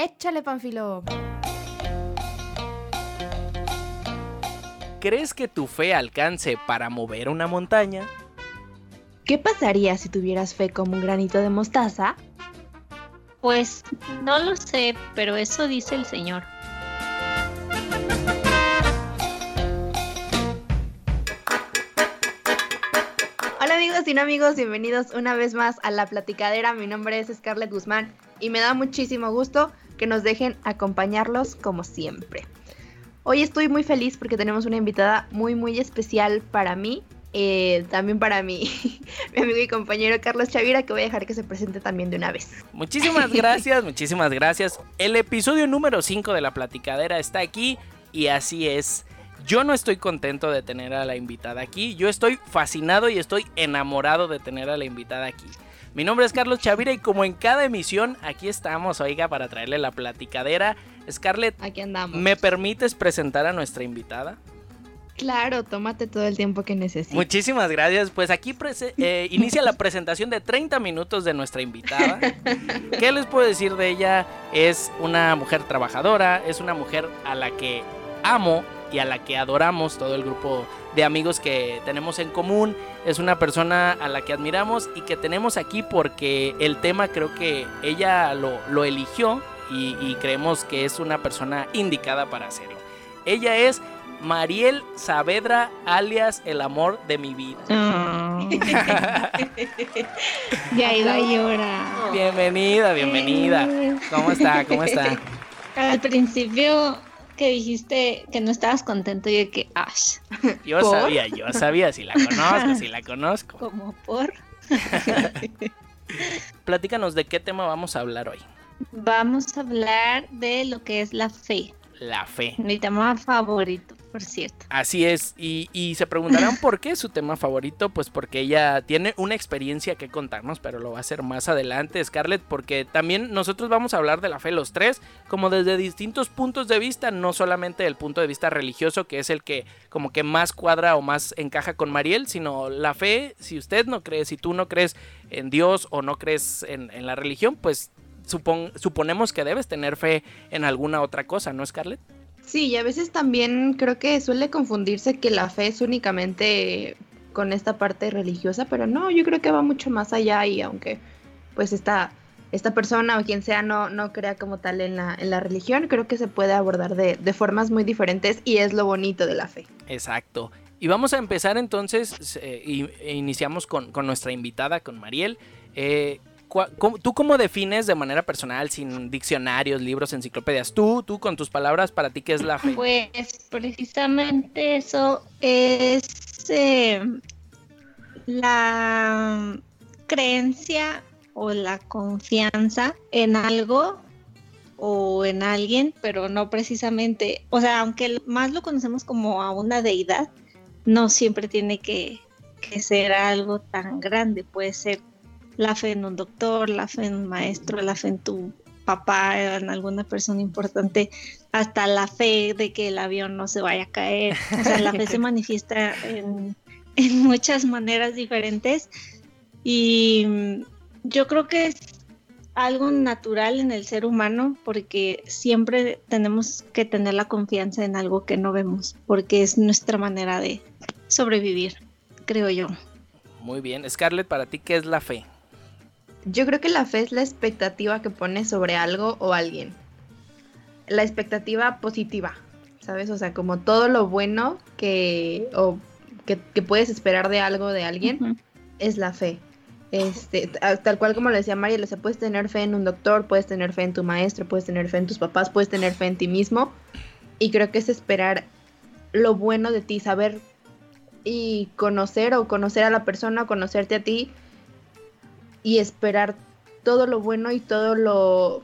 Échale, Panfilo. ¿Crees que tu fe alcance para mover una montaña? ¿Qué pasaría si tuvieras fe como un granito de mostaza? Pues no lo sé, pero eso dice el Señor. Hola amigos y no amigos, bienvenidos una vez más a La Platicadera. Mi nombre es Scarlett Guzmán y me da muchísimo gusto que nos dejen acompañarlos como siempre. Hoy estoy muy feliz porque tenemos una invitada muy muy especial para mí, eh, también para mí, mi amigo y compañero Carlos Chavira, que voy a dejar que se presente también de una vez. Muchísimas gracias, muchísimas gracias. El episodio número 5 de La Platicadera está aquí y así es. Yo no estoy contento de tener a la invitada aquí, yo estoy fascinado y estoy enamorado de tener a la invitada aquí. Mi nombre es Carlos Chavira y como en cada emisión, aquí estamos, oiga, para traerle la platicadera. Scarlett, aquí andamos. ¿Me permites presentar a nuestra invitada? Claro, tómate todo el tiempo que necesites. Muchísimas gracias. Pues aquí eh, inicia la presentación de 30 minutos de nuestra invitada. ¿Qué les puedo decir de ella? Es una mujer trabajadora, es una mujer a la que amo y a la que adoramos todo el grupo de amigos que tenemos en común. Es una persona a la que admiramos y que tenemos aquí porque el tema creo que ella lo, eligió y, creemos que es una persona indicada para hacerlo. Ella es Mariel Saavedra, alias el amor de mi vida. ya iba a llorar. Bienvenida, bienvenida. ¿Cómo está? ¿Cómo está? Al principio que dijiste que no estabas contento y de que, Ash. Yo sabía, yo sabía, si la conozco, si la conozco. Como por. Platícanos de qué tema vamos a hablar hoy. Vamos a hablar de lo que es la fe. La fe. Mi tema favorito Así es, y, se preguntarán por qué su tema favorito, pues porque ella tiene una experiencia que contarnos, pero lo va a hacer más adelante, Scarlett, porque también nosotros vamos a hablar de la fe los tres, como desde distintos puntos de vista, no solamente el punto de vista religioso, que es el que como que más cuadra o más encaja con Mariel, sino la fe, si usted no cree, si tú no crees en Dios o no crees en, la religión, pues suponemos que debes tener fe en alguna otra cosa, ¿no, Scarlett? Sí, y a veces también creo que suele confundirse que la fe es únicamente con esta parte religiosa, pero no, yo creo que va mucho más allá y aunque pues esta, esta persona o quien sea no, no crea como tal en la, en la religión, creo que se puede abordar de, de formas muy diferentes y es lo bonito de la fe. Exacto. Y vamos a empezar entonces, eh, e iniciamos con, con, nuestra invitada, con Mariel. Eh, ¿Tú cómo defines de manera personal, sin diccionarios, libros, enciclopedias? Tú, tú con tus palabras, para ti, ¿qué es la fe? Pues precisamente eso es eh, la creencia o la confianza en algo o en alguien, pero no precisamente, o sea, aunque más lo conocemos como a una deidad, no siempre tiene que, que ser algo tan grande, puede ser la fe en un doctor, la fe en un maestro, la fe en tu papá, en alguna persona importante, hasta la fe de que el avión no se vaya a caer. O sea, la fe se manifiesta en, muchas maneras diferentes y yo creo que es algo natural en el ser humano porque siempre tenemos que tener la confianza en algo que no vemos porque es nuestra manera de sobrevivir, creo yo. Muy bien, Scarlett, para ti, ¿qué es la fe? Yo creo que la fe es la expectativa que pones sobre algo o alguien. La expectativa positiva, ¿sabes? O sea, como todo lo bueno que, o que, puedes esperar de algo de alguien, es la fe. Este, tal cual como lo decía María, o sea, puedes tener fe en un doctor, puedes tener fe en tu maestro, puedes tener fe en tus papás, puedes tener fe en ti mismo. Y creo que es esperar lo bueno de ti, saber y conocer o conocer a la persona, conocerte a ti y esperar todo lo bueno y todo lo,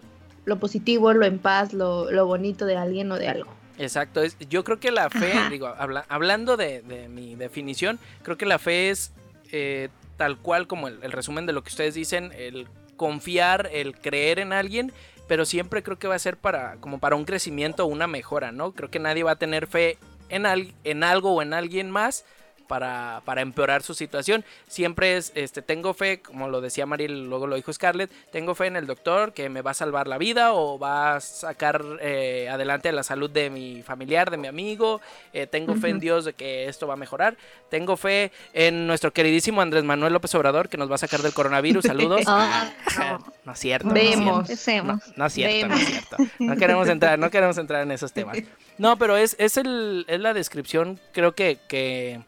positivo, lo en paz, lo, bonito de alguien o de algo. Exacto, es, yo creo que la fe, digo, hablando de, mi definición, creo que la fe es eh, tal cual como el, resumen de lo que ustedes dicen, el confiar, el creer en alguien, pero siempre creo que va a ser para como para un crecimiento o una mejora, ¿no? Creo que nadie va a tener fe en, en algo o en alguien más para, para empeorar su situación. Siempre es, este, tengo fe, como lo decía Mariel, luego lo dijo Scarlett, tengo fe en el doctor que me va a salvar la vida o va a sacar eh, adelante la salud de mi familiar, de mi amigo. Eh, tengo fe en Dios de que esto va a mejorar. Tengo fe en nuestro queridísimo Andrés Manuel López Obrador que nos va a sacar del coronavirus. Saludos. Ah, no es cierto. Vemos. No, es cierto, no, es cierto, no es cierto. No queremos entrar, no queremos entrar en esos temas. No, pero es, es, el, es la descripción, creo que, que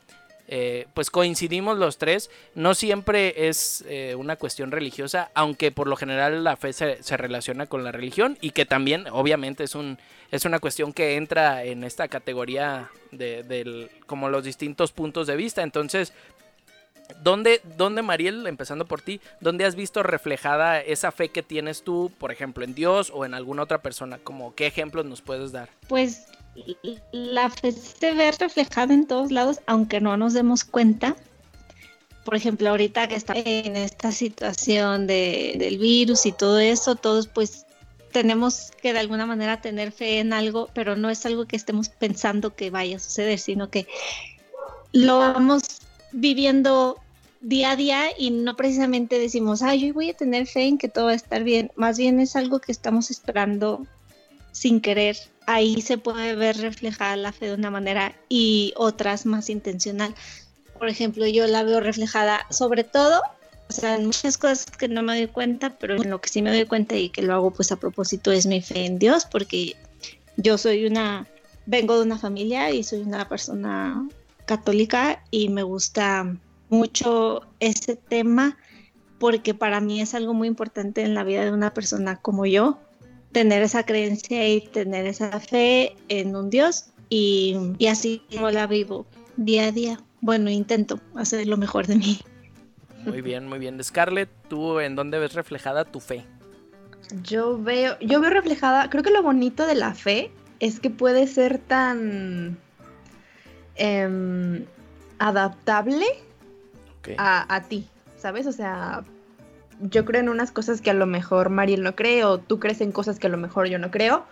eh, pues coincidimos los tres. No siempre es eh, una cuestión religiosa, aunque por lo general la fe se, se, relaciona con la religión y que también obviamente es, un, es una cuestión que entra en esta categoría de, del, como los distintos puntos de vista. Entonces, ¿Dónde, ¿Dónde, Mariel, empezando por ti, dónde has visto reflejada esa fe que tienes tú, por ejemplo, en Dios o en alguna otra persona? Como, ¿Qué ejemplos nos puedes dar? Pues la fe se ve reflejada en todos lados, aunque no nos demos cuenta. Por ejemplo, ahorita que estamos en esta situación de, del virus y todo eso, todos pues tenemos que de alguna manera tener fe en algo, pero no es algo que estemos pensando que vaya a suceder, sino que lo vamos viviendo día a día y no precisamente decimos, ay, yo voy a tener fe en que todo va a estar bien. Más bien es algo que estamos esperando sin querer. Ahí se puede ver reflejada la fe de una manera y otras más intencional. Por ejemplo, yo la veo reflejada sobre todo, o sea, en muchas cosas que no me doy cuenta, pero en lo que sí me doy cuenta y que lo hago pues a propósito es mi fe en Dios, porque yo soy una, vengo de una familia y soy una persona católica y me gusta mucho ese tema porque para mí es algo muy importante en la vida de una persona como yo, tener esa creencia y tener esa fe en un Dios y, y así como la vivo día a día. Bueno, intento hacer lo mejor de mí. Muy bien, muy bien. Scarlett, ¿tú en dónde ves reflejada tu fe? Yo veo, yo veo reflejada, creo que lo bonito de la fe es que puede ser tan Em, adaptable a, ti, ¿sabes? O sea, yo creo en unas cosas que a lo mejor Mariel no cree o tú crees en cosas que a lo mejor yo no creo,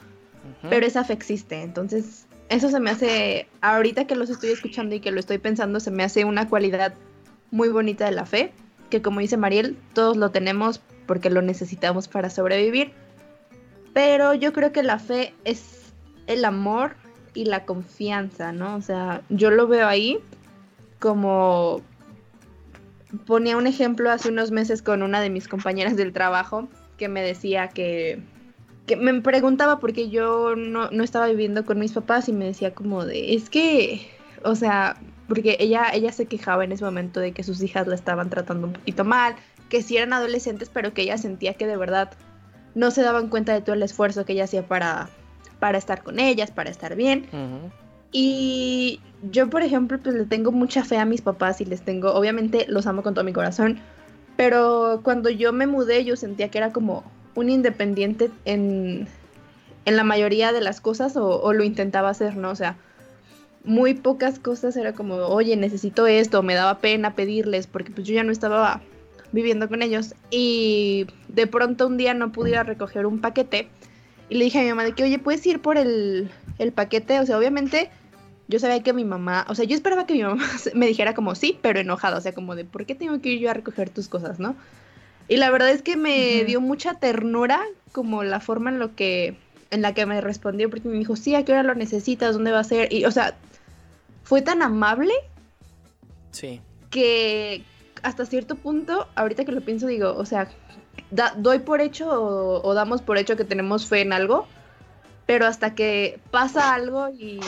pero esa fe existe. Entonces, eso se me hace, ahorita que los estoy escuchando y que lo estoy pensando, se me hace una cualidad muy bonita de la fe, que como dice Mariel, todos lo tenemos porque lo necesitamos para sobrevivir. Pero yo creo que la fe es el amor y la confianza, ¿no? O sea, yo lo veo ahí como ponía un ejemplo hace unos meses con una de mis compañeras del trabajo que me decía que, que me preguntaba porque yo no, no, estaba viviendo con mis papás y me decía como de, es que, o sea, porque ella, ella se quejaba en ese momento de que sus hijas la estaban tratando un poquito mal, que sí eran adolescentes, pero que ella sentía que de verdad no se daban cuenta de todo el esfuerzo que ella hacía para, para estar con ellas, para estar bien. Y yo, por ejemplo, pues le tengo mucha fe a mis papás y les tengo, obviamente los amo con todo mi corazón, pero cuando yo me mudé yo sentía que era como un independiente en, en la mayoría de las cosas o, lo intentaba hacer, ¿no? O sea, muy pocas cosas era como, oye, necesito esto, me daba pena pedirles porque pues yo ya no estaba viviendo con ellos y de pronto un día no pudiera recoger un paquete y le dije a mi mamá de que, oye, ¿puedes ir por el, paquete? O sea, obviamente yo sabía que mi mamá, o sea, yo esperaba que mi mamá me dijera como sí, pero enojada, o sea, como de, ¿por qué tengo que ir yo a recoger tus cosas, no? Y la verdad es que me dio mucha ternura como la forma en lo que en la que me respondió porque me dijo, "Sí, ¿a qué hora lo necesitas? ¿Dónde va a ser?" Y o sea, fue tan amable. Sí. Que hasta cierto punto, ahorita que lo pienso digo, o sea, doy por hecho o, damos por hecho que tenemos fe en algo, pero hasta que pasa algo y,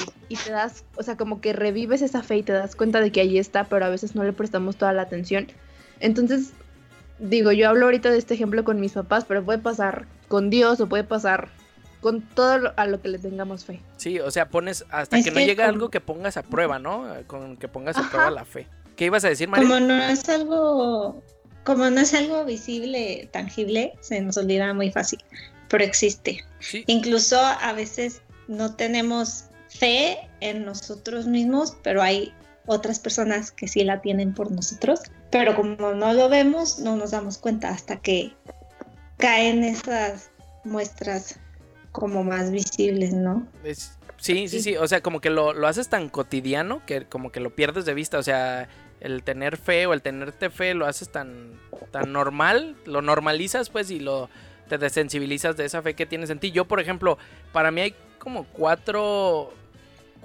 te das, o sea, como que revives esa fe y te das cuenta de que ahí está, pero a veces no le prestamos toda la atención. Entonces, digo, yo hablo ahorita de este ejemplo con mis papás, pero puede pasar con Dios o puede pasar con todo a lo que le tengamos fe. Sí, o sea, pones hasta que, no llegue algo que pongas a prueba, ¿no? Con que pongas a prueba la fe. ¿Qué ibas a decir, María? Como no es algo como no es algo visible, tangible, se nos olvida muy fácil, pero existe. Incluso a veces no tenemos fe en nosotros mismos, pero hay otras personas que sí la tienen por nosotros, pero como no lo vemos, no nos damos cuenta hasta que caen esas muestras como más visibles, ¿no? Sí, sí, sí, o sea, como que lo, lo haces tan cotidiano que como que lo pierdes de vista, o sea, el tener fe o el tenerte fe lo haces tan, tan normal, lo normalizas pues y lo te desensibilizas de esa fe que tienes en ti. Yo, por ejemplo, para mí hay como cuatro,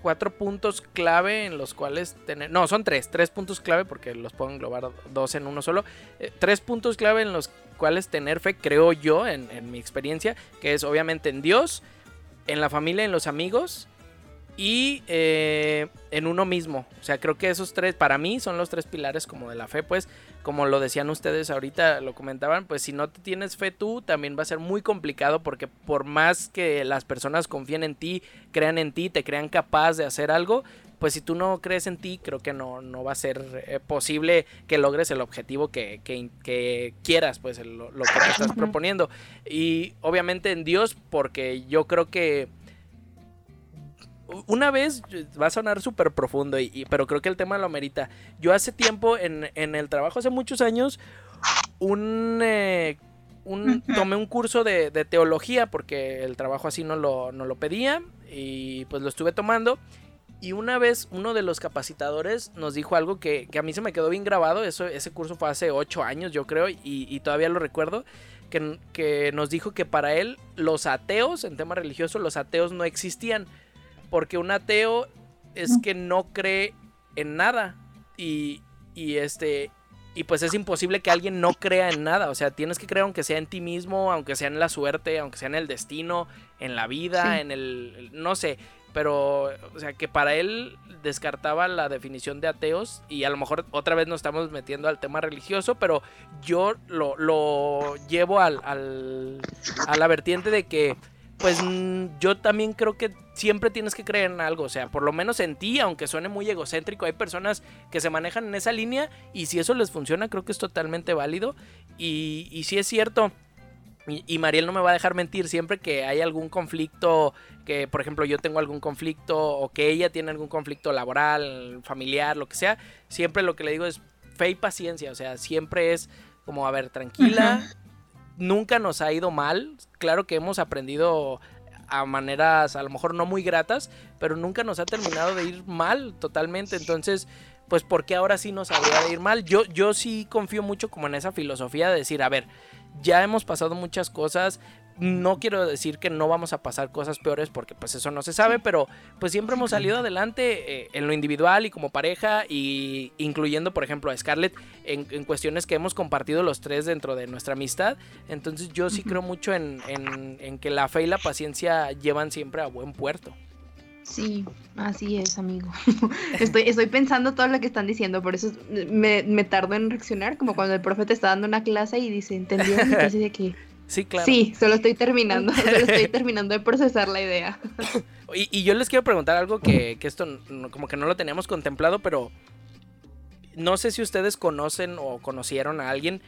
cuatro puntos clave en los cuales tener... No, son tres, tres puntos clave porque los puedo englobar dos en uno solo. Eh, tres puntos clave en los cuales tener fe, creo yo, en, en mi experiencia, que es obviamente en Dios, en la familia, en los amigos y eh, en uno mismo. O sea, creo que esos tres, para mí, son los tres pilares como de la fe, pues, como lo decían ustedes ahorita, lo comentaban, pues si no te tienes fe tú, también va a ser muy complicado porque por más que las personas confíen en ti, crean en ti, te crean capaz de hacer algo, pues si tú no crees en ti, creo que no, no va a ser eh, posible que logres el objetivo que, que, quieras, pues lo, lo que te estás proponiendo. Y obviamente en Dios, porque yo creo que una vez va a sonar súper profundo, y, pero creo que el tema lo amerita. Yo hace tiempo en, el trabajo, hace muchos años, un, eh, tomé un curso de, teología porque el trabajo así no lo, no lo pedía y pues lo estuve tomando. Y una vez uno de los capacitadores nos dijo algo que, a mí se me quedó bien grabado. Eso, ese curso fue hace ocho años, yo creo, y, todavía lo recuerdo. Que, que, nos dijo que para él los ateos, en tema religioso, los ateos no existían. Porque un ateo es que no cree en nada. Y, y este. Y pues es imposible que alguien no crea en nada. O sea, tienes que creer aunque sea en ti mismo, aunque sea en la suerte, aunque sea en el destino, en la vida, en el. no sé. Pero, o sea, que para él descartaba la definición de ateos. Y a lo mejor otra vez nos estamos metiendo al tema religioso. Pero yo lo, lo llevo al, al, a la vertiente de que pues yo también creo que siempre tienes que creer en algo, o sea, por lo menos en ti, aunque suene muy egocéntrico, hay personas que se manejan en esa línea y si eso les funciona, creo que es totalmente válido y, y si es cierto. Y, Mariel no me va a dejar mentir, siempre que hay algún conflicto, que por ejemplo yo tengo algún conflicto o que ella tiene algún conflicto laboral, familiar, lo que sea, siempre lo que le digo es fe y paciencia, o sea, siempre es como, a ver, tranquila, nunca nos ha ido mal. Claro que hemos aprendido a maneras a lo mejor no muy gratas, pero nunca nos ha terminado de ir mal totalmente. Entonces, pues ¿por qué ahora sí nos habría de ir mal? Yo, yo sí confío mucho como en esa filosofía de decir, a ver, ya hemos pasado muchas cosas, no quiero decir que no vamos a pasar cosas peores porque pues eso no se sabe, pero pues siempre hemos salido adelante eh, en lo individual y como pareja y incluyendo por ejemplo a Scarlett en, cuestiones que hemos compartido los tres dentro de nuestra amistad. Entonces yo sí creo mucho en, que la fe y la paciencia llevan siempre a buen puerto. Sí, así es, amigo. estoy, estoy pensando todo lo que están diciendo, por eso me, me tardo en reaccionar, como cuando el profe te está dando una clase y dice, ¿entendieron? Así de que Sí, claro. Sí, solo estoy terminando, solo estoy terminando de procesar la idea. Y, yo les quiero preguntar algo que, esto como que no lo teníamos contemplado, pero no sé si ustedes conocen o conocieron a alguien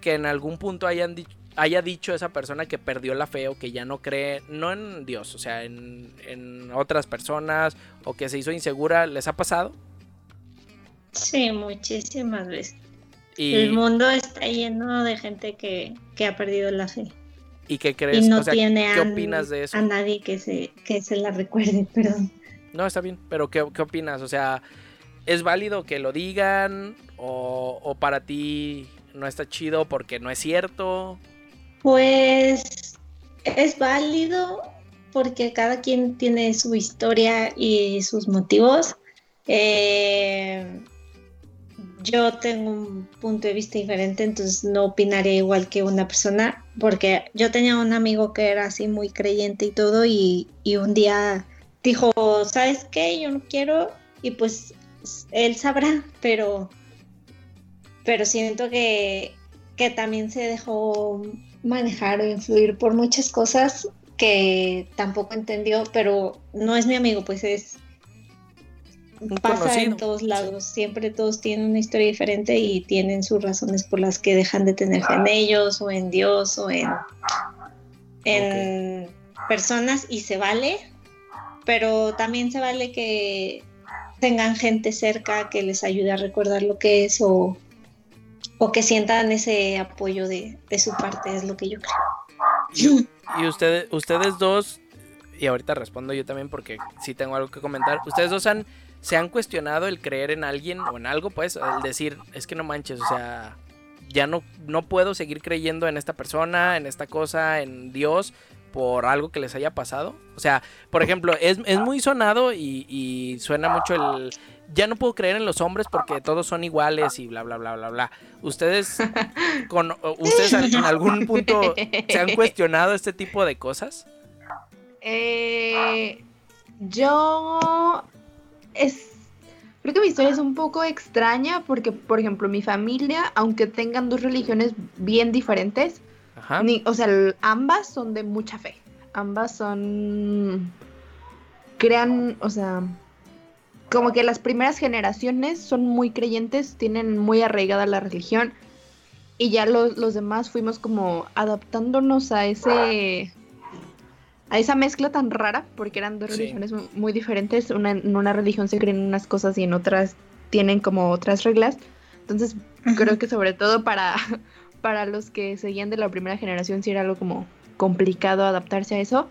que en algún punto hayan haya dicho esa persona que perdió la fe o que ya no cree, no en Dios, o sea, en, en otras personas o que se hizo insegura, ¿les ha pasado? Sí, muchísimas veces. El mundo está lleno de gente que, ha perdido la fe. ¿Y qué crees? no tiene ¿qué opinas de eso? A nadie que se, que se la recuerde, perdón. No, está bien, pero ¿qué, opinas? O sea, ¿es válido que lo digan? O, ¿O para ti no está chido porque no es cierto? Pues es válido porque cada quien tiene su historia y sus motivos. Eh, yo tengo un punto de vista diferente, entonces no opinaré igual que una persona, porque yo tenía un amigo que era así muy creyente y todo, y, un día dijo, ¿sabes qué? Yo no quiero, y pues él sabrá, pero, pero siento que, que también se dejó manejar o influir por muchas cosas que tampoco entendió, pero no es mi amigo, pues es pasa en todos lados, siempre todos tienen una historia diferente y tienen sus razones por las que dejan de tener fe en ellos o en Dios o en, en personas y se vale, pero también se vale que tengan gente cerca que les ayude a recordar lo que es o, o que sientan ese apoyo de, de, su parte, es lo que yo creo. Y, ustedes, ustedes dos y ahorita respondo yo también porque sí tengo algo que comentar. Ustedes dos han, se han cuestionado el creer en alguien o en algo, pues, el decir, es que no manches, o sea, ya no, no puedo seguir creyendo en esta persona, en esta cosa, en Dios, por algo que les haya pasado. O sea, por ejemplo, es, muy sonado y, y, suena mucho el... Ya no puedo creer en los hombres porque todos son iguales y bla, bla, bla, bla, bla. ¿Ustedes, con, ¿ustedes en algún punto se han cuestionado este tipo de cosas? Eh, yo... Es Creo que mi historia es un poco extraña porque, por ejemplo, mi familia, aunque tengan dos religiones bien diferentes, o sea, ambas son de mucha fe. Ambas son... Crean, o sea, como que las primeras generaciones son muy creyentes, tienen muy arraigada la religión y ya los, los demás fuimos como adaptándonos a ese a esa mezcla tan rara, porque eran dos religiones muy diferentes. Una, en una religión se creen unas cosas y en otras tienen como otras reglas. Entonces, creo que sobre todo para, para los que seguían de la primera generación, sí era algo como complicado adaptarse a eso.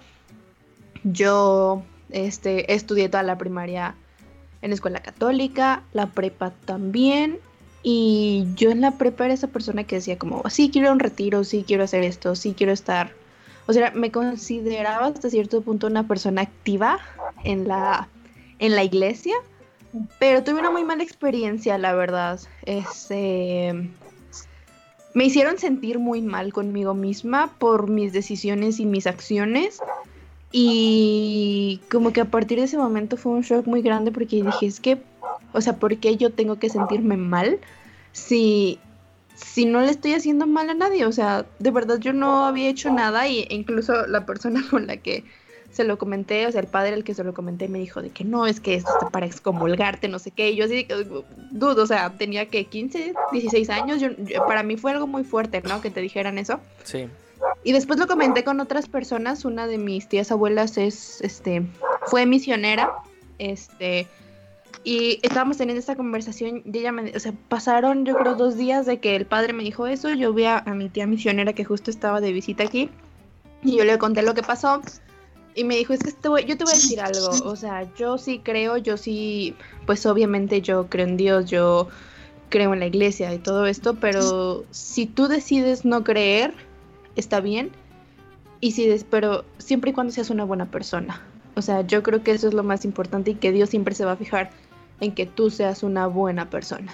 Yo este, estudié toda la primaria en escuela católica, la prepa también. Y yo en la prepa era esa persona que decía como, sí quiero un retiro, sí quiero hacer esto, sí quiero estar o sea, me consideraba hasta cierto punto una persona activa en la, en la iglesia, pero tuve una muy mala experiencia, la verdad. Este, me hicieron sentir muy mal conmigo misma por mis decisiones y mis acciones. Y como que a partir de ese momento fue un shock muy grande porque dije, es que, o sea, ¿por qué yo tengo que sentirme mal si si no le estoy haciendo mal a nadie, o sea, de verdad yo no había hecho nada y e incluso la persona con la que se lo comenté, o sea, el padre al que se lo comenté me dijo de que no, es que esto está para excomulgarte, no sé qué, y yo así, dudo, o sea, tenía que 15, 16 años, yo, para mí fue algo muy fuerte, ¿no? Que te dijeran eso. Sí. Y después lo comenté con otras personas, una de mis tías abuelas es, este, fue misionera, este, y estábamos teniendo esta conversación y ella me, o sea, pasaron yo creo dos días de que el padre me dijo eso, yo vi a, mi tía misionera que justo estaba de visita aquí y yo le conté lo que pasó y me dijo, es que yo te voy a decir algo, o sea, yo sí creo, yo sí, pues obviamente yo creo en Dios, yo creo en la iglesia y todo esto, pero si tú decides no creer, está bien, y si pero siempre y cuando seas una buena persona. O sea, yo creo que eso es lo más importante y que Dios siempre se va a fijar en que tú seas una buena persona.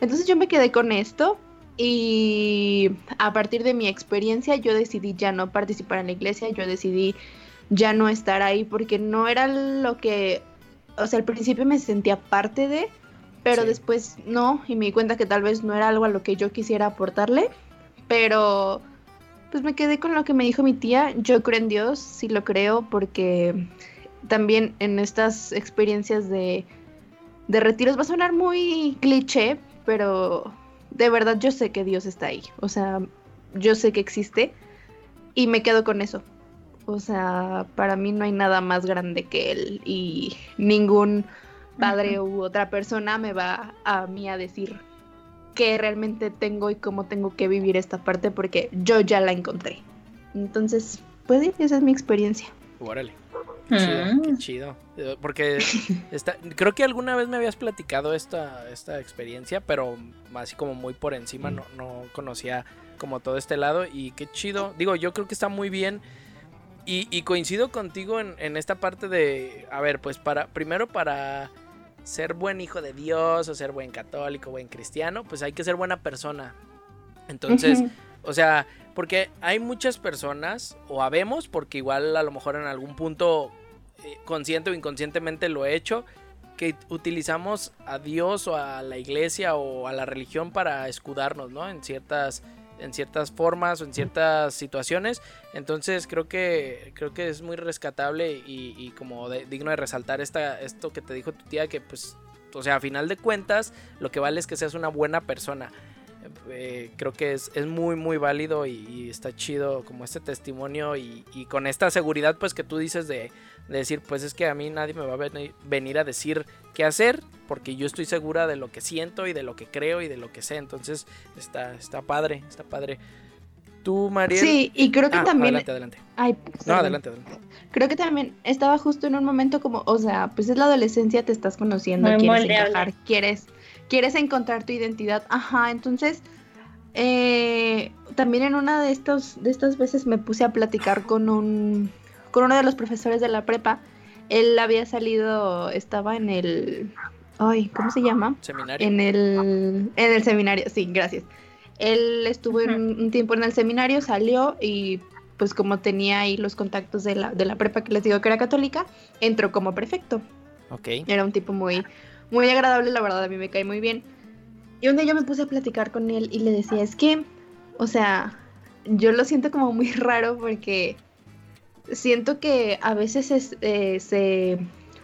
Entonces yo me quedé con esto y a partir de mi experiencia yo decidí ya no participar en la iglesia, yo decidí ya no estar ahí porque no era lo que, o sea, al principio me sentía parte de, pero después no, y me di cuenta que tal vez no era algo a lo que yo quisiera aportarle, pero pues me quedé con lo que me dijo mi tía, yo creo en Dios, sí lo creo, porque también en estas experiencias de de retiros va a sonar muy cliché, pero de verdad yo sé que Dios está ahí. O sea, yo sé que existe y me quedo con eso. O sea, para mí no hay nada más grande que Él y ningún padre u otra persona me va a mí a decir qué realmente tengo y cómo tengo que vivir esta parte porque yo ya la encontré. Entonces, pues esa es mi experiencia. Órale. Chido, qué mm. chido. Eh, porque creo que alguna vez me habías platicado esta, esta experiencia, pero así como muy por encima, no, no conocía como todo este lado. Y qué chido. Digo, yo creo que está muy bien. Y, coincido contigo en, en, esta parte de, a ver, pues para, primero para ser buen hijo de Dios o ser buen católico, buen cristiano, pues hay que ser buena persona. Entonces, o sea, porque hay muchas personas, o habemos, porque igual a lo mejor en algún punto, eh, consciente o inconscientemente lo he hecho, que utilizamos a Dios o a la iglesia o a la religión para escudarnos, ¿no? En ciertas, en ciertas formas o en ciertas situaciones. Entonces creo que, creo que es muy rescatable y, como digno de resaltar esta, esto que te dijo tu tía, que pues, o sea, a final de cuentas, lo que vale es que seas una buena persona. Eh, creo que es, muy muy válido y, está chido como este testimonio y, con esta seguridad pues que tú dices de, decir pues es que a mí nadie me va a venir, a decir qué hacer porque yo estoy segura de lo que siento y de lo que creo y de lo que sé entonces está, está padre está padre Tú, Mariel. Sí, y creo que Ah, también... Adelante, adelante. Ay, No, adelante, adelante. Creo que también estaba justo en un momento como, o sea, pues es la adolescencia, te estás conociendo, Muy quieres moldeable. encajar, quieres, quieres encontrar tu identidad. Ajá, entonces, eh, también en una de estos, de estas veces me puse a platicar con un, con uno de los profesores de la prepa. Él había salido, estaba en el, ay, ¿cómo se llama? Seminario. En el, en el seminario, sí, gracias. Él estuvo un, un tiempo en el seminario, salió y pues como tenía ahí los contactos de la, de la prepa que les digo que era católica, entró como prefecto. Ok. Era un tipo muy, muy agradable, la verdad, a mí me cae muy bien. Y un día yo me puse a platicar con él y le decía, es que, o sea, yo lo siento como muy raro porque siento que a veces es, eh, se,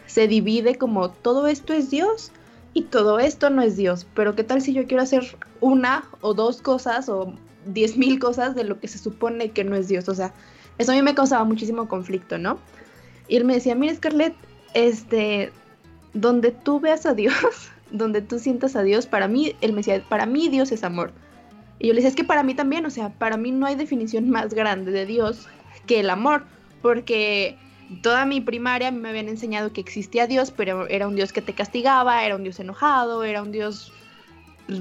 se divide como todo esto es Dios y todo esto no es Dios. Pero ¿qué tal si yo quiero hacer una o dos cosas o diez mil cosas de lo que se supone que no es Dios? O sea, eso a mí me causaba muchísimo conflicto, ¿no? Y él me decía, mira Scarlett, este, donde tú veas a Dios, donde tú sientas a Dios, para mí, él me decía, para mí Dios es amor. Y yo le decía, es que para mí también, o sea, para mí no hay definición más grande de Dios que el amor, porque toda mi primaria me habían enseñado que existía Dios, pero era un Dios que te castigaba, era un Dios enojado, era un Dios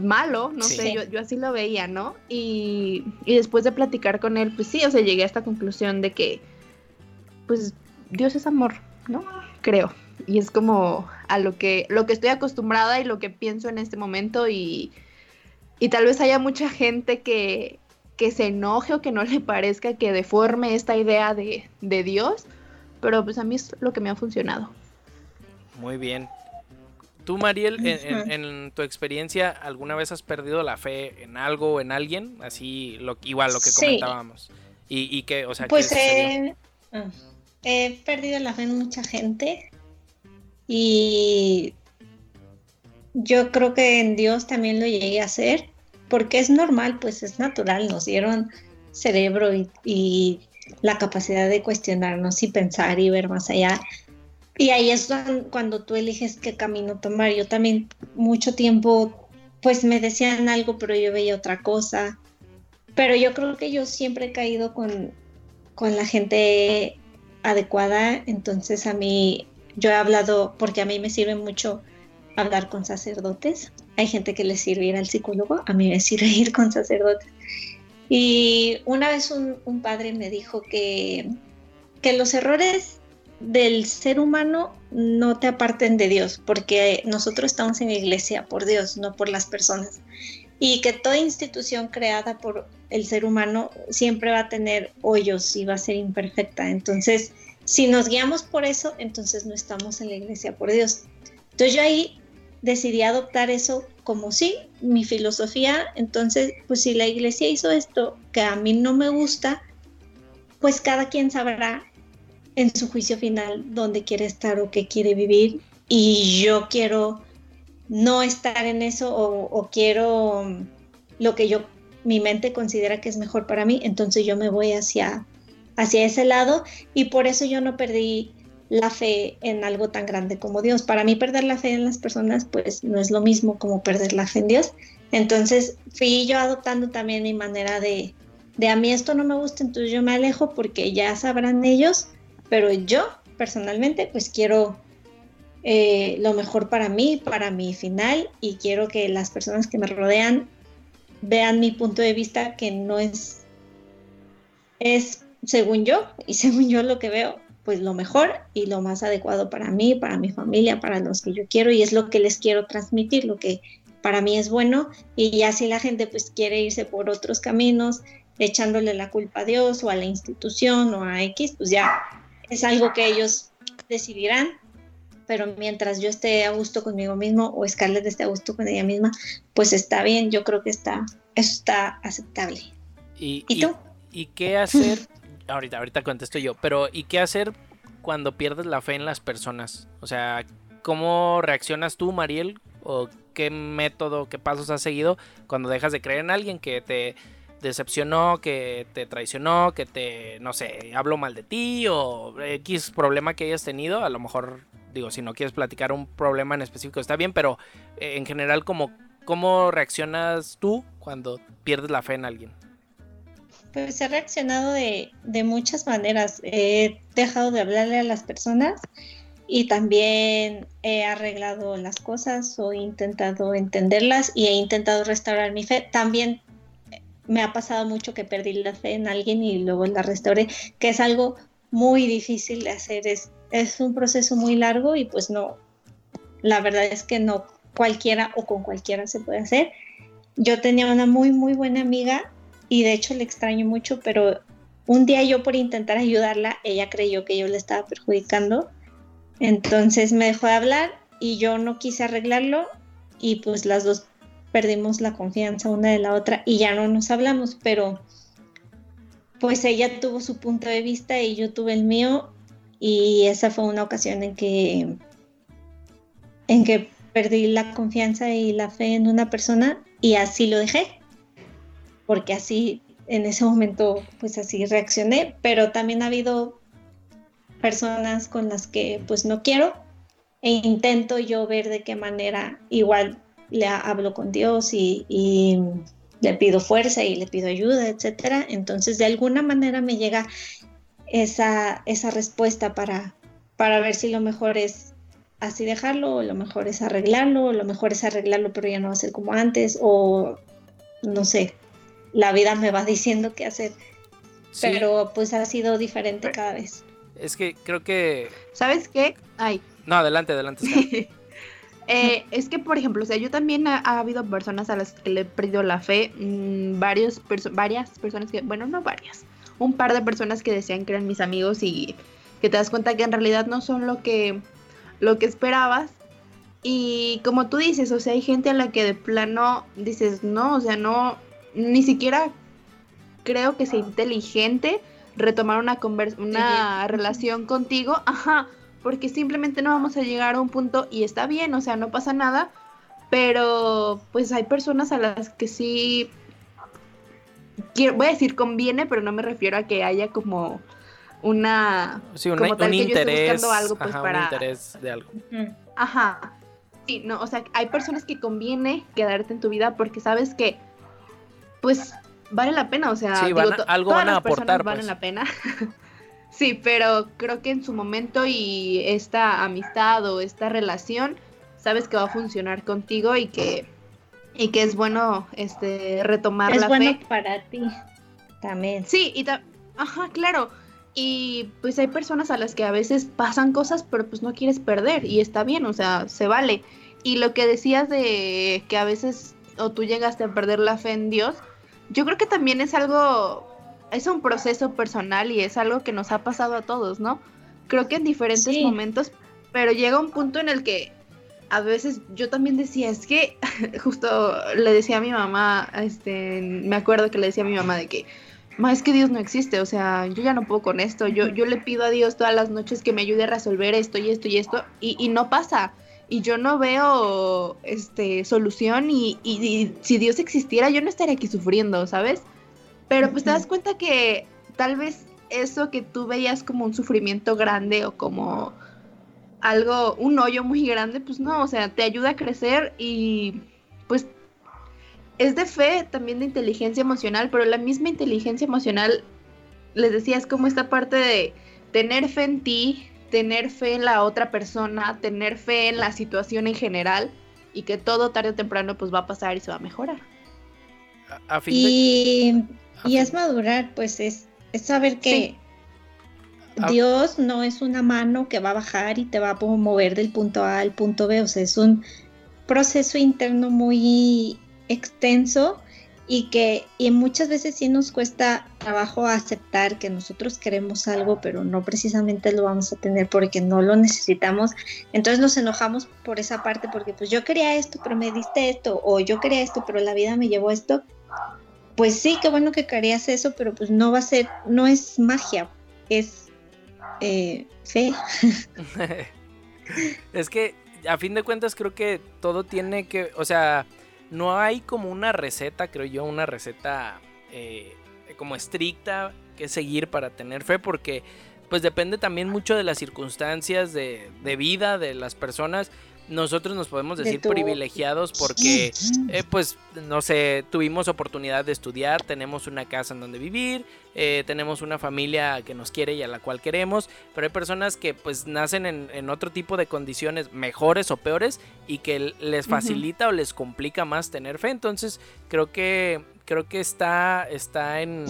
malo, no Sí. sé, yo, yo así lo veía, ¿no? Y, y después de platicar con él, pues sí, o sea, llegué a esta conclusión de que, pues, Dios es amor, ¿no? Creo. Y es como a lo que, lo que estoy acostumbrada y lo que pienso en este momento y, y tal vez haya mucha gente que, que se enoje o que no le parezca que deforme esta idea de, de Dios, pero pues a mí es lo que me ha funcionado. Muy bien. Tú, Mariel, en, en- Ujú. en tu experiencia, ¿alguna vez has perdido la fe en algo o en alguien? Así, lo, igual lo que Sí. comentábamos. Y, y que, o sea, ¿qué Pues he, ah, he perdido la fe en mucha gente y yo creo que en Dios también lo llegué a hacer porque es normal, pues es natural, nos dieron cerebro y, y la capacidad de cuestionarnos y pensar y ver más allá. Y ahí es cuan- cuando tú eliges qué camino tomar. Yo también mucho tiempo, pues me decían algo, pero yo veía otra cosa. Pero yo creo que yo siempre he caído con, con la gente adecuada. Entonces a mí, yo he hablado, porque a mí me sirve mucho hablar con sacerdotes. Hay gente que les sirve ir al psicólogo, a mí me sirve ir con sacerdotes. Y una vez un, un padre me dijo que, que los errores del ser humano no te aparten de Dios, porque nosotros estamos en la iglesia por Dios, no por las personas. Y que toda institución creada por el ser humano siempre va a tener hoyos y va a ser imperfecta. Entonces, si nos guiamos por eso, entonces no estamos en la iglesia por Dios. Entonces yo ahí decidí adoptar eso como sí, mi filosofía. Entonces, pues si la iglesia hizo esto que a mí no me gusta, pues cada quien sabrá en su juicio final dónde quiere estar o qué quiere vivir. Y yo quiero no estar en eso o, o quiero lo que yo, mi mente considera que es mejor para mí, entonces yo me voy hacia, hacia ese lado y por eso yo no perdí la fe en algo tan grande como Dios. Para mí perder la fe en las personas pues no es lo mismo como perder la fe en Dios. Entonces fui yo adoptando también mi manera de, de a mí esto no me gusta, entonces yo me alejo porque ya sabrán ellos, pero yo personalmente pues quiero eh, lo mejor para mí, para mi final y quiero que las personas que me rodean vean mi punto de vista que no es, es según yo y según yo lo que veo, pues lo mejor y lo más adecuado para mí, para mi familia, para los que yo quiero y es lo que les quiero transmitir, lo que para mí es bueno y ya si la gente pues quiere irse por otros caminos echándole la culpa a Dios o a la institución o a X, pues ya es algo que ellos decidirán, pero mientras yo esté a gusto conmigo mismo o Scarlett esté a gusto con ella misma, pues está bien, yo creo que está, eso está aceptable. ¿Y, ¿Y tú? ¿Y qué hacer? Ahorita, ahorita contesto yo, pero ¿y qué hacer cuando pierdes la fe en las personas? O sea, ¿cómo reaccionas tú, Mariel? ¿O qué método, qué pasos has seguido cuando dejas de creer en alguien que te decepcionó, que te traicionó, que te, no sé, habló mal de ti o X problema que hayas tenido? A lo mejor, digo, si no quieres platicar un problema en específico está bien, pero eh, en general, ¿cómo, ¿cómo reaccionas tú cuando pierdes la fe en alguien? Pues he reaccionado de, de muchas maneras. He dejado de hablarle a las personas y también he arreglado las cosas o he intentado entenderlas y he intentado restaurar mi fe. También me ha pasado mucho que perdí la fe en alguien y luego la restauré, que es algo muy difícil de hacer. Es, es un proceso muy largo y pues no, la verdad es que no cualquiera o con cualquiera se puede hacer. Yo tenía una muy, muy buena amiga y de hecho le extraño mucho, pero un día yo por intentar ayudarla, ella creyó que yo le estaba perjudicando. Entonces me dejó de hablar y yo no quise arreglarlo y pues las dos perdimos la confianza una de la otra y ya no nos hablamos, pero pues ella tuvo su punto de vista y yo tuve el mío y esa fue una ocasión en que en que perdí la confianza y la fe en una persona y así lo dejé porque así en ese momento pues así reaccioné pero también ha habido personas con las que pues no quiero e intento yo ver de qué manera igual le hablo con Dios y, le pido fuerza y le pido ayuda, etcétera. Entonces, de alguna manera me llega esa, esa respuesta para, para ver si lo mejor es así dejarlo, o lo mejor es arreglarlo, o lo mejor es arreglarlo, pero ya no va a ser como antes, o no sé, la vida me va diciendo qué hacer. Pero pues ha sido diferente cada vez. Es que creo que. ¿Sabes qué? Ay. No, adelante, adelante. Eh, es que, por ejemplo, o sea, yo también ha, habido personas a las que le he perdido la fe, mm, varios varias personas que, bueno, no varias, un par de personas que decían que eran mis amigos y que te das cuenta que en realidad no son lo que, lo que esperabas. Y como tú dices, o sea, hay gente a la que de plano dices, no, o sea, no, ni siquiera creo que sea inteligente retomar una, una relación contigo, ajá, porque simplemente no vamos a llegar a un punto y está bien, o sea, no pasa nada, pero pues hay personas a las que sí, quiero, voy a decir conviene, pero no me refiero a que haya como una, sí, como tal un que interés, yo buscando algo pues para... Un interés de algo. Ajá. Sí, no, o sea, hay personas que conviene quedarte en tu vida porque sabes que, pues, vale la pena, o sea, algo van a aportar, valen pues. la pena. Sí, pero creo que en su momento y esta amistad o esta relación, sabes que va a funcionar contigo y que, y que es bueno este retomar es la bueno para ti también. Sí, y ajá, claro. Y pues hay personas a las que a veces pasan cosas, pero pues no quieres perder y está bien, o sea, se vale. Y lo que decías de que a veces o tú llegaste a perder la fe en Dios, yo creo que también es algo es un proceso personal y es algo que nos ha pasado a todos, ¿no? Creo que en diferentes momentos, pero llega un punto en el que a veces yo también decía, es que justo le decía a mi mamá, este, me acuerdo que le decía a mi mamá de que, ma, es que Dios no existe, o sea, yo ya no puedo con esto, yo, yo le pido a Dios todas las noches que me ayude a resolver esto y esto y esto, y, y no pasa. Y yo no veo este solución y, y si Dios existiera yo no estaría aquí sufriendo, ¿sabes? Pero pues te das cuenta que tal vez eso que tú veías como un sufrimiento grande o como algo, un hoyo muy grande, pues no, o sea, te ayuda a crecer y pues es de fe, también de inteligencia emocional, pero la misma inteligencia emocional, les decía, es como esta parte de tener fe en ti, tener fe en la otra persona, tener fe en la situación en general y que todo tarde o temprano pues va a pasar y se va a mejorar. y y es madurar, pues es, saber que ah. Dios no es una mano que va a bajar y te va a mover del punto A al punto B, o sea, es un proceso interno muy extenso y que y muchas veces sí nos cuesta trabajo aceptar que nosotros queremos algo, pero no precisamente lo vamos a tener porque no lo necesitamos. Entonces nos enojamos por esa parte porque pues yo quería esto, pero me diste esto, o yo quería esto, pero la vida me llevó esto pues sí, qué bueno que querías eso, pero pues no va a ser, no es magia, es eh, fe. es que a fin de cuentas creo que todo tiene que, o sea, no hay como una receta, creo yo, una receta eh, como estricta que seguir para tener fe, porque pues depende también mucho de las circunstancias de, de vida de las personas nosotros nos podemos decir privilegiados porque, eh, pues, no sé, tuvimos oportunidad de estudiar, tenemos una casa en donde vivir, eh, tenemos una familia que nos quiere y a la cual queremos, pero hay personas que pues nacen en, otro tipo de condiciones mejores o peores y que les facilita o les complica más tener fe. Entonces, creo que, creo que está, está en,